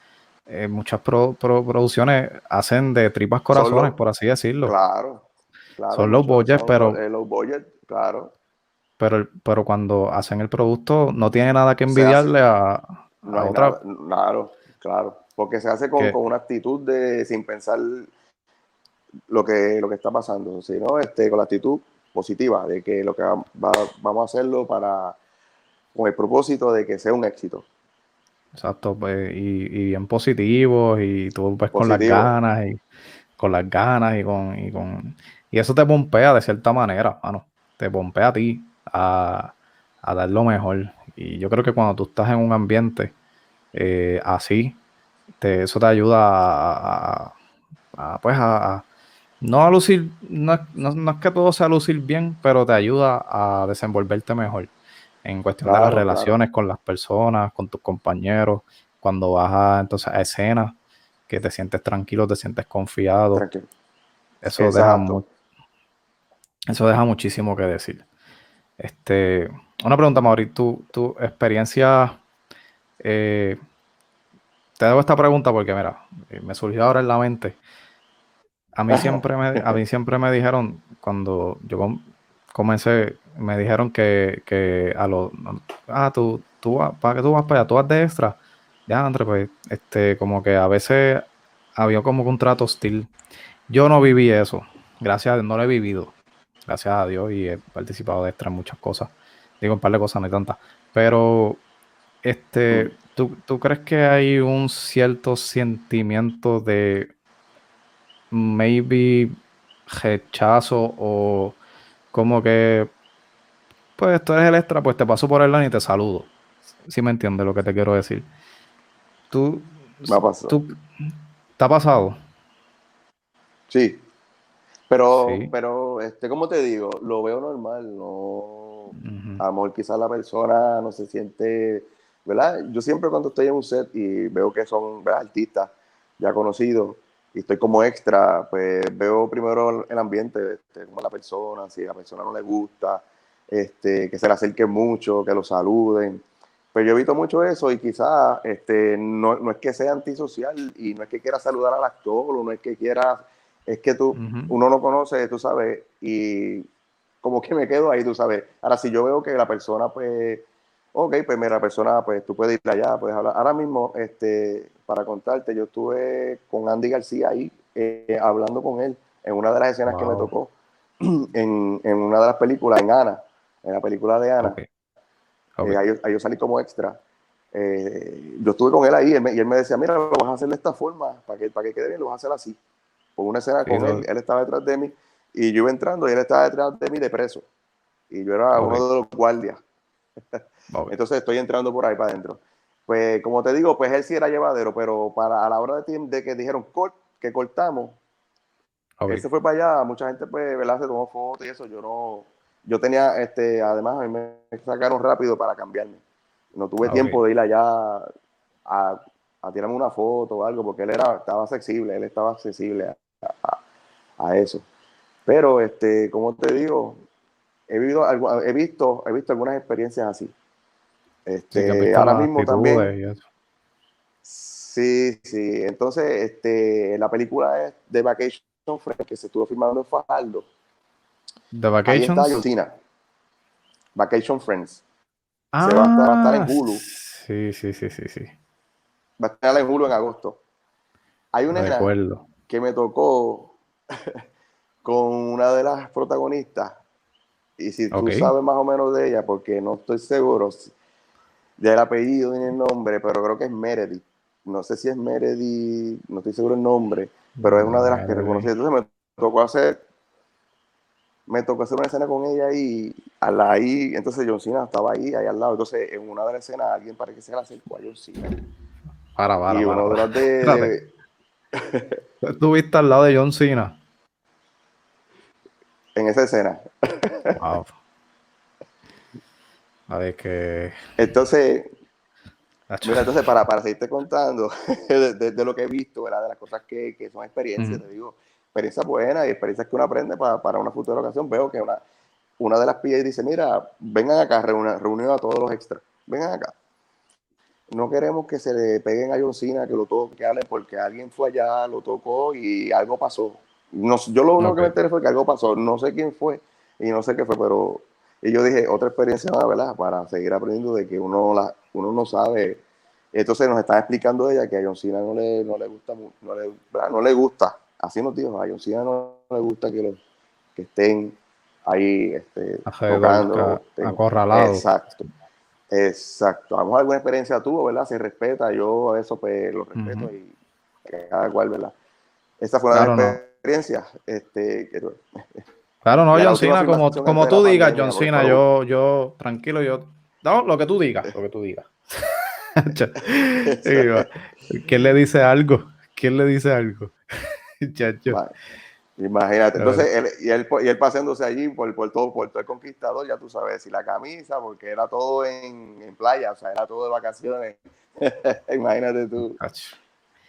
eh, muchas producciones hacen de tripas corazones, por así decirlo. Claro, Son los budgets, pero. Los claro. Pero, pero cuando hacen el producto, no tiene nada que envidiarle a, otra. claro, claro. porque se hace con, una actitud de sin pensar lo que, lo que está pasando, sino este, con la actitud positiva de que lo que vamos a hacerlo para con el propósito de que sea un éxito. Exacto, pues, y, bien positivo y tú pues con las ganas y con las ganas y con, y con y eso te pompea de cierta manera, mano. Te pompea a ti a, dar lo mejor. Y yo creo que cuando tú estás en un ambiente eh, así, te, eso te ayuda a, pues a, no a lucir, no, es que todo sea lucir bien, pero te ayuda a desenvolverte mejor en cuestión de las relaciones con las personas, con tus compañeros, cuando vas a, entonces, a escenas, que te sientes tranquilo, te sientes confiado. Eso deja, eso deja muchísimo que decir. Este, una pregunta, Mauricio, tu, experiencia, eh, te debo esta pregunta porque, mira, eh, me surgió ahora en la mente. A mí siempre me, a mí siempre me dijeron, cuando yo comencé, me dijeron que, a los, ah, tú, tú, ¿para qué tú vas para allá? ¿Tú vas de extra? Ya, André, pues, este, como que a veces había como un trato hostil. Yo no viví eso, gracias a Dios, no lo he vivido, gracias a Dios, y he participado de extra en muchas cosas. Digo, un par de cosas, no hay tantas. Pero, este, ¿tú, ¿tú crees que hay un cierto sentimiento de maybe rechazo o como que, pues tú eres el extra, pues te paso por el lado y te saludo. Si me entiendes lo que te quiero decir. Tú, me ha pasado. ¿Te ha pasado? Sí. Pero, pero, este, como te digo, lo veo normal, no, amor, quizás la persona no se siente, ¿verdad? Yo siempre cuando estoy en un set y veo que son artistas ya conocidos, y estoy como extra, pues veo primero el ambiente, este, como la persona, si a la persona no le gusta, este, que se le acerque mucho, que lo saluden. Pero yo evito mucho eso y quizás este, no, no, es que sea antisocial y no es que quiera saludar al actor o no es que quiera, es que tú, uno no conoce, tú sabes, y como que me quedo ahí, tú sabes. Ahora, si yo veo que la persona, pues, ok, pues mira, la persona, pues tú puedes ir allá, puedes hablar. Ahora mismo, este, para contarte, yo estuve con Andy García ahí, eh, hablando con él en una de las escenas que me tocó, en, en, una de las películas, en Ana, en la película de Ana. Eh, ahí, yo salí como extra. Eh, yo estuve con él ahí y él me decía, mira, lo vas a hacer de esta forma, para que, para que quede bien, lo vas a hacer así. Por una escena con él, él estaba detrás de mí y yo iba entrando y él estaba detrás de mí de preso. Y yo era uno de los guardias. Entonces estoy entrando por ahí para adentro. Pues como te digo, pues él sí era llevadero, pero para a la hora de, de que dijeron que cortamos, él se fue para allá, mucha gente pues, ¿verdad? Se tomó fotos y eso, yo no, yo tenía, este, además a mí me sacaron rápido para cambiarme. No tuve tiempo de ir allá a, a, tirarme una foto o algo, porque él era, estaba accesible, él estaba accesible a, a, eso. Pero, este, como te digo, he, vivido, he, visto, he visto algunas experiencias así. Este, ahora mismo también. Sí, sí. Entonces, este, la película es The Vacation Friends, que se estuvo filmando en Fajardo. The Vacation. Ahí está Vacation Friends. se va a, estar, en ah, Hulu. Sí, sí, sí, sí, sí. Va a estar en Hulu en agosto. Hay una que me tocó con una de las protagonistas. Y si tú sabes más o menos de ella, porque no estoy seguro, del apellido ni el nombre, pero creo que es Meredith. No sé si es Meredith, no estoy seguro el nombre, pero es una de las que reconocí. Entonces me tocó hacer, me tocó hacer una escena con ella y ahí, entonces John Cena estaba ahí, ahí al lado. Entonces en una de las escenas alguien parece que se le acercó a John Cena. Para, para, y uno para, de las de... ¿Estuviste al lado de John Cena? En esa escena. Wow. A ver que. Entonces, mira, entonces para, para seguirte contando de, lo que he visto, ¿verdad? de las cosas que, que son experiencias, te digo, experiencias buenas y experiencias que uno aprende para, para una futura ocasión. Veo que una, una de las PA dice: Mira, vengan acá, reunión a todos los extras, vengan acá. No queremos que se le peguen a John Cena, que lo toque, que hablen, porque alguien fue allá, lo tocó y algo pasó. No, yo lo único que me enteré fue que algo pasó. No sé quién fue y no sé qué fue, pero y yo dije, otra experiencia, ¿verdad? Para seguir aprendiendo de que uno, la, uno no sabe Entonces nos estaba explicando ella que a John Cena no le, no le gusta, no le, no le gusta, así nos dijo, a John Cena no, le gusta que, los, que estén ahí este, tocando. Acorralados. Exacto. Exacto. A lo mejor alguna experiencia tuvo, ¿verdad? Se respeta, yo eso pues lo respeto y cada cual, ¿verdad? Esa fue una de las experiencias. Este, claro, no, John Cena, como, como tú digas, John Cena, yo, yo, tranquilo, yo, no, lo que tú digas, lo que tú digas. ¿Quién le dice algo? ¿Quién le dice algo? Imagínate, entonces, él, y, él, y él pasándose allí por, por, todo, por todo el conquistador, ya tú sabes, y la camisa, porque era todo en, en playa, o sea, era todo de vacaciones. Imagínate tú.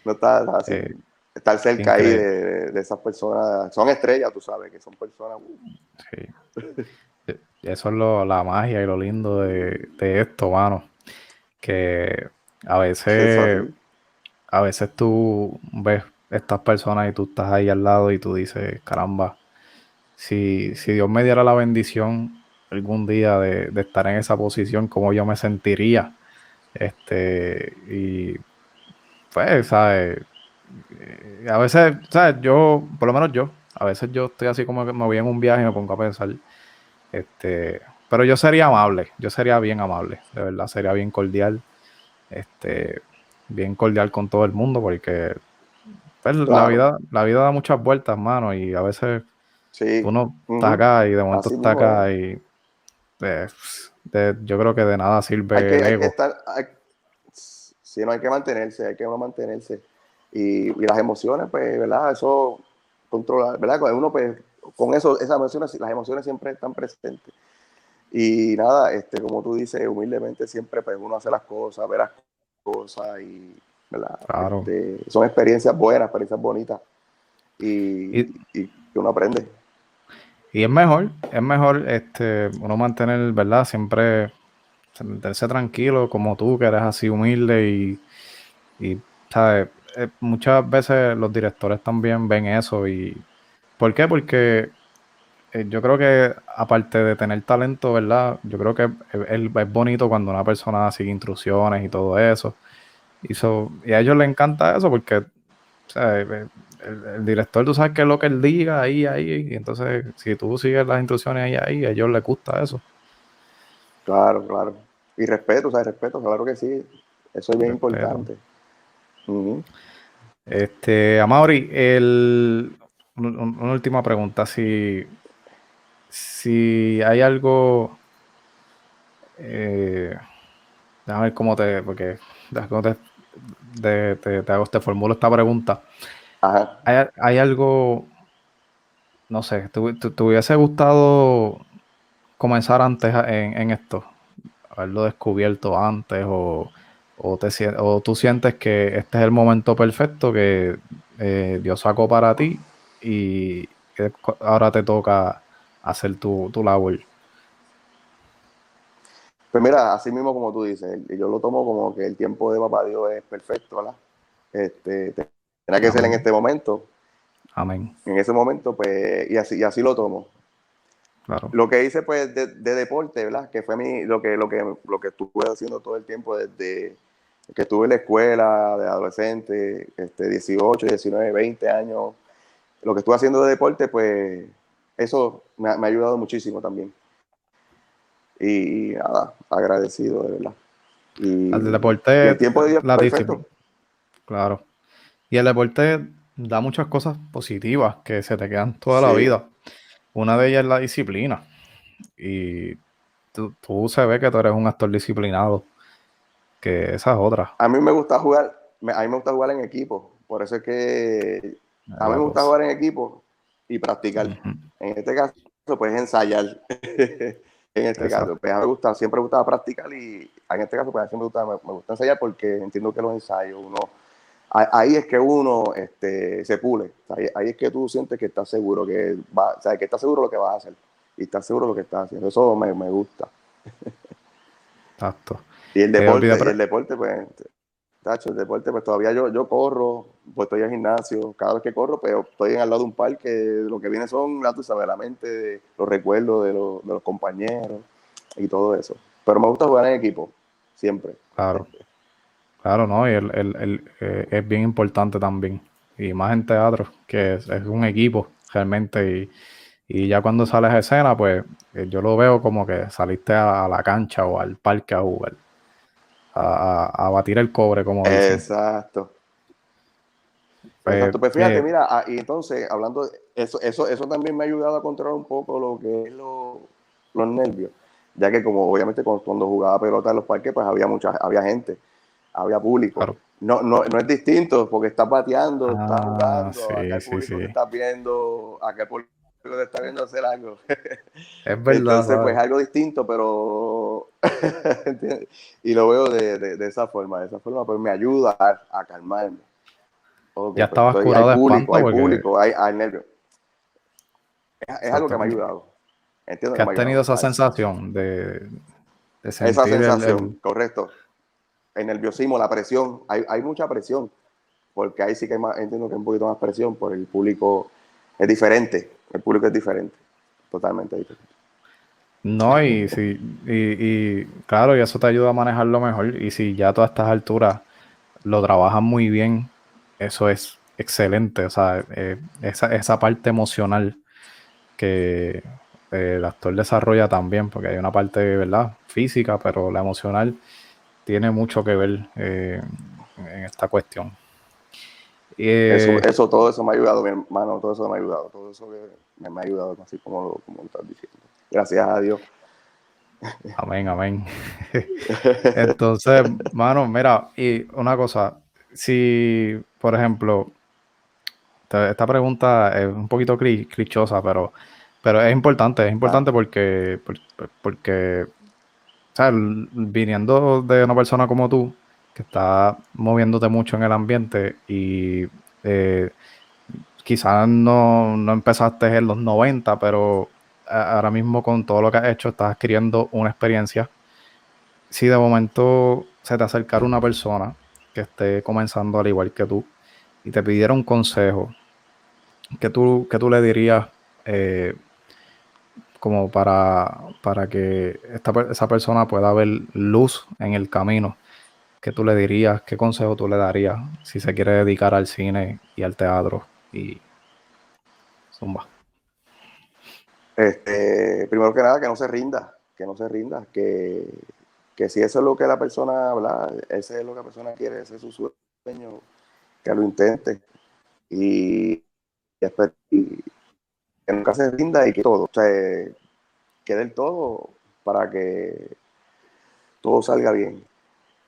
No estás así. Eh, estar cerca ahí de, de, esas personas. Son estrellas, tú sabes, que son personas. Uh. Sí. Eso es lo, la magia y lo lindo de, de esto, mano. Que a veces, a veces tú ves estas personas y tú estás ahí al lado y tú dices, caramba, si, si Dios me diera la bendición algún día de, estar en esa posición, ¿cómo yo me sentiría? Este, y pues, ¿sabes? Eh, a veces, ¿sabes? Yo, por lo menos yo, a veces yo estoy así como que me voy en un viaje y me pongo a pensar, este, pero yo sería amable, yo sería bien amable, de verdad, sería bien cordial, este, bien cordial con todo el mundo, porque pues, la, vida, la vida da muchas vueltas, mano, y a veces uno está acá y de momento está acá y pues, yo creo que de nada sirve hay que, ego. estar, sí, no hay que mantenerse, hay que mantenerse. Y, y, las emociones, pues, ¿verdad? Eso controlar, ¿verdad? Con uno, pues, con eso, esas emociones, las emociones siempre están presentes. Y nada, este, como tú dices, humildemente siempre pues, uno hace las cosas, ver las cosas y Claro. Este, son experiencias buenas, experiencias bonitas y, y, uno aprende. Y es mejor, es mejor este, uno mantener, ¿verdad? Siempre sentirse tranquilo como tú, que eres así humilde y, y ¿sabes? Eh, muchas veces los directores también ven eso y ¿por qué? Porque eh, yo creo que aparte de tener talento, ¿verdad? Yo creo que es, es bonito cuando una persona sigue instrucciones y todo eso. Y, y a ellos les encanta eso porque el, director, tú sabes que es lo que él diga ahí, ahí. Y entonces, si tú sigues las instrucciones ahí, ahí, a ellos les gusta eso. Claro, claro. Y respeto, o sea, respeto, claro que sí. Eso es bien importante. Este, Amaury, el, una última pregunta. Si, si hay algo. Eh, déjame ver cómo te. Porque. Cómo te, te, te, hago, te formulo esta pregunta. ¿Hay, algo, no sé, te, hubiese gustado comenzar antes en, esto? Haberlo descubierto antes o, o, te, o tú sientes que este es el momento perfecto que eh, Dios sacó para ti y ahora te toca hacer tu, tu labor. Pues mira, así mismo como tú dices, yo lo tomo como que el tiempo de papá Dios es perfecto, ¿verdad? Este, tendrá que ser en este momento. Amén. En ese momento, pues, y así, y así lo tomo. Claro. Lo que hice, pues, de, deporte, ¿verdad? Que fue mi, lo que, lo que, lo que estuve haciendo todo el tiempo desde que estuve en la escuela de adolescente, este, 18, 19, 20 años. Lo que estuve haciendo de deporte, pues, eso me ha ayudado muchísimo también y nada, agradecido de verdad. Y, el deporte, el tiempo de la disciplina. Claro. Y el deporte da muchas cosas positivas que se te quedan toda la vida. Una de ellas es la disciplina. Y tú, tú, se ve que tú eres un actor disciplinado. Que esa es otra. A mí me gusta jugar, a mí me gusta jugar en equipo. Por eso es que a mí me gusta jugar en equipo y practicar. En este caso, puedes ensayar. en este caso. Pues me gusta, siempre me gustaba practicar y en este caso pues siempre me gusta, me, gusta ensayar porque entiendo que los ensayos uno ahí es que uno este, se pule, ahí, es que tú sientes que estás seguro, que va, o sea, que estás seguro de lo que vas a hacer y estás seguro de lo que estás haciendo. Eso me, me gusta. Exacto. Y el deporte, el deporte pues Tacho, el deporte, pues todavía yo, yo corro, pues estoy en gimnasio, cada vez que corro, pero estoy al lado de un parque, lo que viene son, tú sabes, la mente, los recuerdos de los, de los compañeros y todo eso. Pero me gusta jugar en equipo, siempre. Claro. Claro, ¿no? Y el, el, eh, es bien importante también. Y más en teatro, que es, un equipo realmente. Y, ya cuando sales a escena, pues eh, yo lo veo como que saliste a, la cancha o al parque a jugar. A, batir el cobre, como. Exacto. Exacto. Pues fíjate, eh, mira, ah, y entonces, hablando de eso, eso, eso también me ha ayudado a controlar un poco lo que es los nervios. Ya que como obviamente cuando, jugaba pelota en los parques, pues había mucha, había gente había público. No, no, no es distinto porque estás bateando, estás ah, jugando, sí, acá público te estás viendo, acá el público te está viendo hacer algo. Es verdad. Entonces, pues algo distinto, pero. y lo veo de, de, esa forma. De esa forma, pues me ayuda a, calmarme. Ya estabas curado hay público, hay público, hay, hay nervios. Es, algo que me ha ayudado. Entiendo que, has tenido esa sensación de, de sentir Esa sensación, correcto. El nerviosismo, la presión, hay, hay, mucha presión, porque ahí sí que hay más, entiendo que hay un poquito más presión, por el público es diferente, el público es diferente, totalmente diferente. No, y, si, y, claro, y eso te ayuda a manejarlo mejor, y si ya a todas estas alturas lo trabajas muy bien, eso es excelente, o sea, eh, esa, esa parte emocional que el actor desarrolla también, porque hay una parte, ¿verdad? Física, pero la emocional tiene mucho que ver eh, en esta cuestión. Eh, eso, todo eso me ha ayudado, mi hermano, todo eso me ha ayudado, todo eso me, ha ayudado, así como lo, como estás diciendo. Gracias a Dios. Amén, amén. Entonces, mano, mira, y una cosa, si, por ejemplo, esta pregunta es un poquito clichosa, pero, pero es importante, es importante porque, porque viniendo de una persona como tú, que está moviéndote mucho en el ambiente y eh, quizás no, no, empezaste en los 90, pero ahora mismo con todo lo que has hecho estás adquiriendo una experiencia. Si de momento se te acercara una persona esté comenzando al igual que tú y te pidiera un consejo, ¿qué tú, qué tú le dirías? Eh, como para, para que esta, esa persona pueda ver luz en el camino. ¿Qué tú le dirías? ¿Qué consejo tú le darías si se quiere dedicar al cine y al teatro? Y zumba. Este, primero que nada, que no se rinda, que no se rinda, que, si eso es lo que la persona habla, ese es lo que la persona quiere, ese es su sueño, que lo intente. Y, y, que nunca se rinda y que todo, o sea, que dé el todo para que todo salga bien.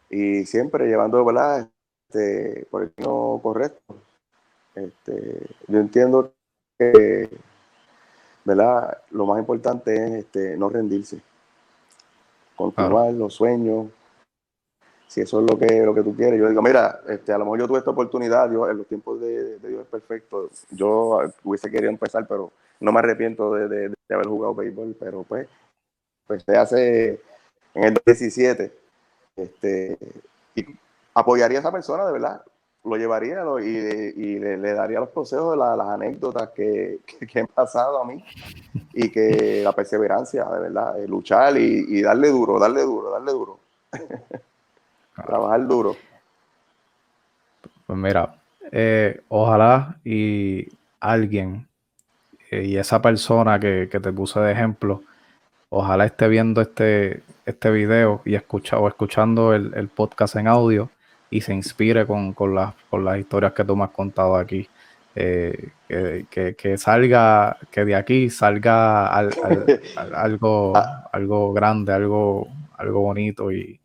Y siempre llevando, ¿verdad? Este, por el camino correcto. Este, yo entiendo que, ¿verdad? Lo más importante es este, no rendirse. Continuar los sueños. Si eso es lo que, lo que tú quieres, yo digo, mira, este, a lo mejor yo tuve esta oportunidad, Dios, en los tiempos de, Dios es perfecto. Yo hubiese querido empezar, pero no me arrepiento de, haber jugado béisbol, pero pues, pues se hace en el 2017, este, y apoyaría a esa persona, de verdad, lo llevaría y, le, daría los consejos de las anécdotas que, que, han pasado a mí y que la perseverancia, de verdad, luchar y, darle duro, darle duro, darle duro. Trabajar duro. Pues mira, eh, ojalá y alguien eh, y esa persona que, te puse de ejemplo, ojalá esté viendo este, este video y escucha, o escuchando el, podcast en audio y se inspire con, las, las historias que tú me has contado aquí. Eh, que, salga, que de aquí salga algo, ah. algo grande, algo, algo bonito. Y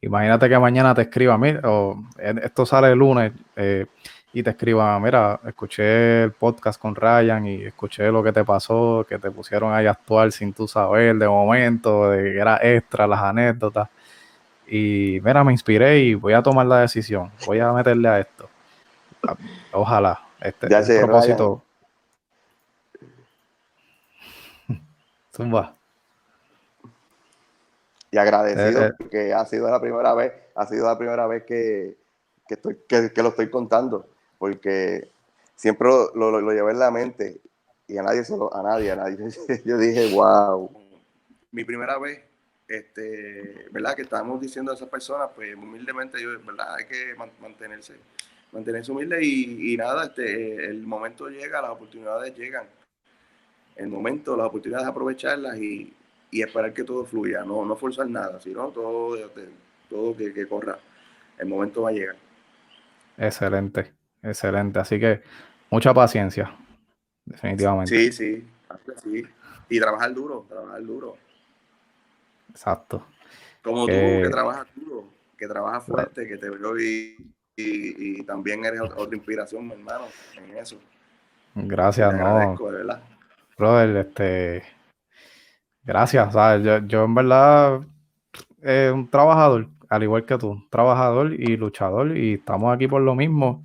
imagínate que mañana te escriba, mira, o, esto sale el lunes, eh, y te escriban, mira, escuché el podcast con Ryan y escuché lo que te pasó, que te pusieron ahí a actuar sin tú saber de momento, de que era extra las anécdotas. Y mira, me inspiré y voy a tomar la decisión, voy a meterle a esto. Ojalá, este, ya este propósito. Zumba. Y agradecido eh, eh. porque ha sido la primera vez, ha sido la primera vez que, estoy, que lo estoy contando porque siempre lo, lo, llevé en la mente y a nadie, solo, a nadie, a nadie. Yo dije, wow. Mi primera vez este, ¿verdad? Que estamos diciendo a esas personas, pues humildemente, yo, ¿verdad? Hay que mantenerse, mantenerse humilde y, nada, este, el momento llega, las oportunidades llegan. El momento, las oportunidades, aprovecharlas y, y esperar que todo fluya, no, no forzar nada, sino todo, todo que, que corra. El momento va a llegar. Excelente, excelente. Así que mucha paciencia, definitivamente. Sí, sí, sí. Y trabajar duro, trabajar duro. Exacto. Como tú, que trabajas duro, que trabajas fuerte, que te veo y, y, también eres otra inspiración, mi hermano, en eso. Gracias, no. verdad. Brother, este. Gracias, ¿sabes? Yo, yo en verdad, eh, un trabajador, al igual que tú, trabajador y luchador, y estamos aquí por lo mismo.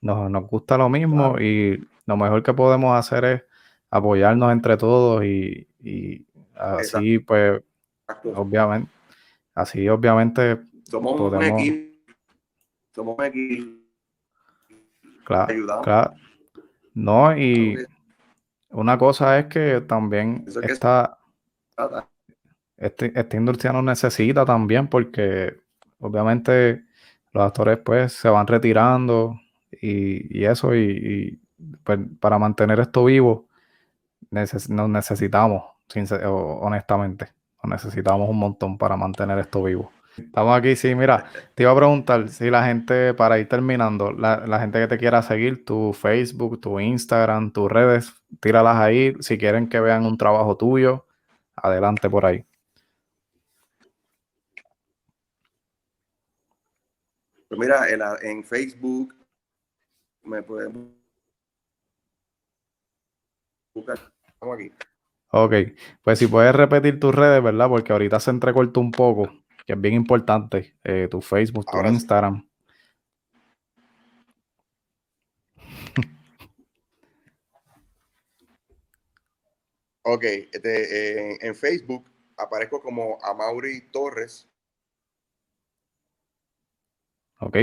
Nos, nos gusta lo mismo y lo mejor que podemos hacer es apoyarnos entre todos y, y así, pues, Obviamente. Así, obviamente. Somos un equipo. Somos un equipo. Claro, claro. No, y una cosa es que también esta, este, esta industria nos necesita también porque obviamente los actores pues se van retirando y, eso y, pues, para mantener esto vivo nos necesitamos honestamente necesitamos un montón para mantener esto vivo. Estamos aquí, sí, mira, te iba a preguntar si la gente, para ir terminando, la, gente que te quiera seguir, tu Facebook, tu Instagram, tus redes, tíralas ahí. Si quieren que vean un trabajo tuyo, adelante por ahí. Pues mira, en, Facebook me pueden buscar. Estamos aquí. Ok, pues si puedes repetir tus redes, ¿verdad? Porque ahorita se entrecortó un poco, que es bien importante, eh, tu Facebook, tu Instagram. Ok, este, en Facebook aparezco como Amaury Torres. Ok.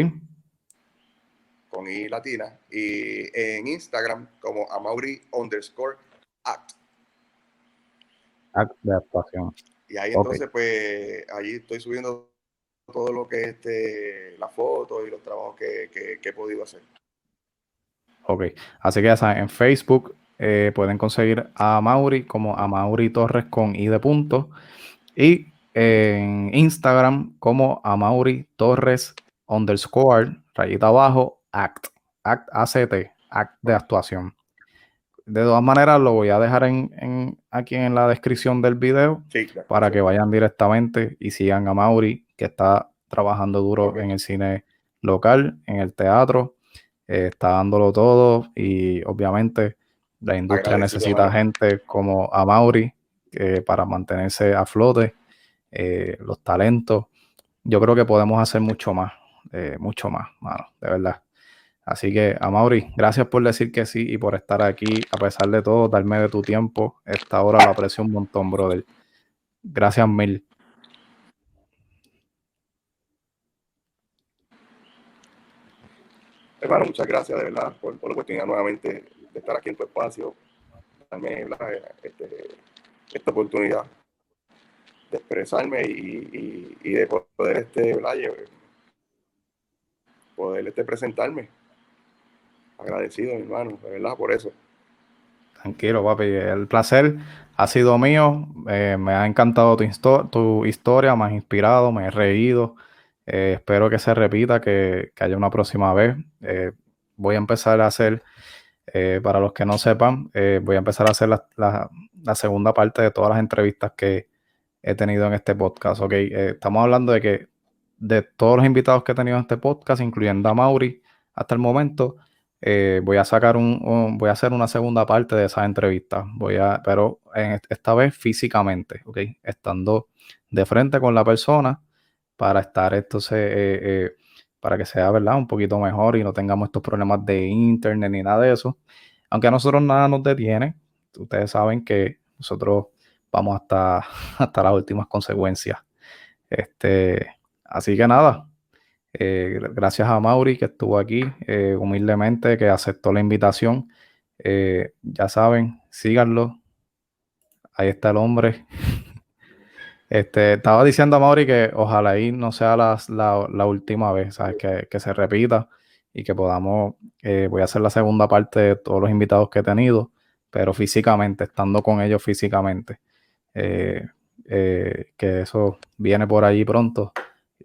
Con I latina. Y en Instagram como Amaury underscore act de actuación. Y ahí entonces, pues, allí estoy subiendo todo lo que es este, la foto y los trabajos que, he podido hacer. Ok, así que ya saben, en Facebook eh, pueden conseguir a Mauri como a Mauri Torres con I de punto. Y en Instagram como a Mauri Torres underscore, rayita abajo, act, act, ACT, act de actuación de todas maneras lo voy a dejar en, aquí en la descripción del video para que vayan directamente y sigan a Mauri, que está trabajando duro en el cine local, en el teatro, eh, está dándolo todo y obviamente la industria necesita gente como a Mauri para mantenerse a flote, eh, los talentos. Yo creo que podemos hacer mucho más, eh, mucho más, mano, de verdad. Así que, Amaury, gracias por decir que sí y por estar aquí, a pesar de todo, darme de tu tiempo. Esta hora lo aprecio un montón, brother. Gracias mil. Hermano, muchas gracias de verdad por, la oportunidad nuevamente de estar aquí en tu espacio, darme este, esta oportunidad de expresarme y, de poder este, poder este, presentarme agradecido, mi hermano, de verdad, por eso. Tranquilo, papi. El placer ha sido mío. Eh, me ha encantado tu, tu, historia, me has inspirado, me he reído. Eh, espero que se repita, que, haya una próxima vez. Eh, voy a empezar a hacer, para los que no sepan, voy a empezar a hacer la, la, segunda parte de todas las entrevistas que he tenido en este podcast. Ok, estamos hablando de que de todos los invitados que he tenido en este podcast, incluyendo a Mauri hasta el momento, eh, voy a sacar un, voy a hacer una segunda parte de esa entrevista. Voy a, pero esta vez físicamente, ¿ok? Estando de frente con la persona para estar entonces, eh, eh, para que sea, ¿verdad? Un poquito mejor y no tengamos estos problemas de internet ni nada de eso. Aunque a nosotros nada nos detiene, ustedes saben que nosotros vamos hasta, hasta las últimas consecuencias. Este, así que nada, eh, gracias a Mauri que estuvo aquí eh, humildemente, que aceptó la invitación. Eh, ya saben, síganlo. Ahí está el hombre. Este, estaba diciendo a Mauri que ojalá ahí no sea la, última vez, ¿sabes? Que, se repita y que podamos, voy a hacer la segunda parte de todos los invitados que he tenido, pero físicamente, estando con ellos físicamente. Que eso viene por allí pronto.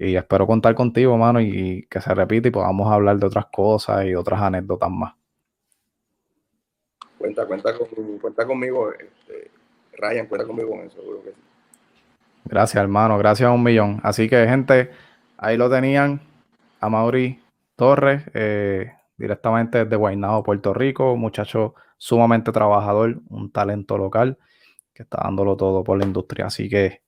Y espero contar contigo, mano, y que se repita y podamos hablar de otras cosas y otras anécdotas más. Cuenta, cuenta, cuenta conmigo, este, Ryan, cuenta conmigo con eso, seguro que sí. Gracias, hermano, gracias a un millón. Así que, gente, ahí lo tenían a Mauri Torres, eh, directamente desde Guaynabo, Puerto Rico, muchacho sumamente trabajador, un talento local que está dándolo todo por la industria. Así que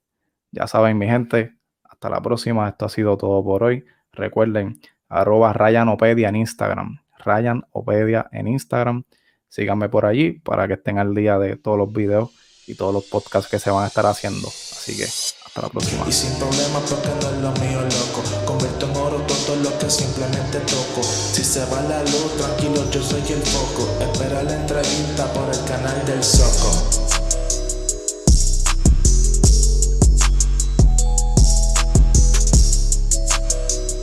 ya saben, mi gente, hasta la próxima. Esto ha sido todo por hoy. Recuerden, arroba Ryanopedia en Instagram. Ryanopedia en Instagram. Síganme por allí para que estén al día de todos los videos y todos los podcasts que se van a estar haciendo. Así que hasta la próxima. Y sin problema porque no es lo mío, loco. Convierto en oro todo lo que simplemente toco. Si se va la luz, tranquilo, yo soy el foco. Espera la entrevista por el canal del Soco.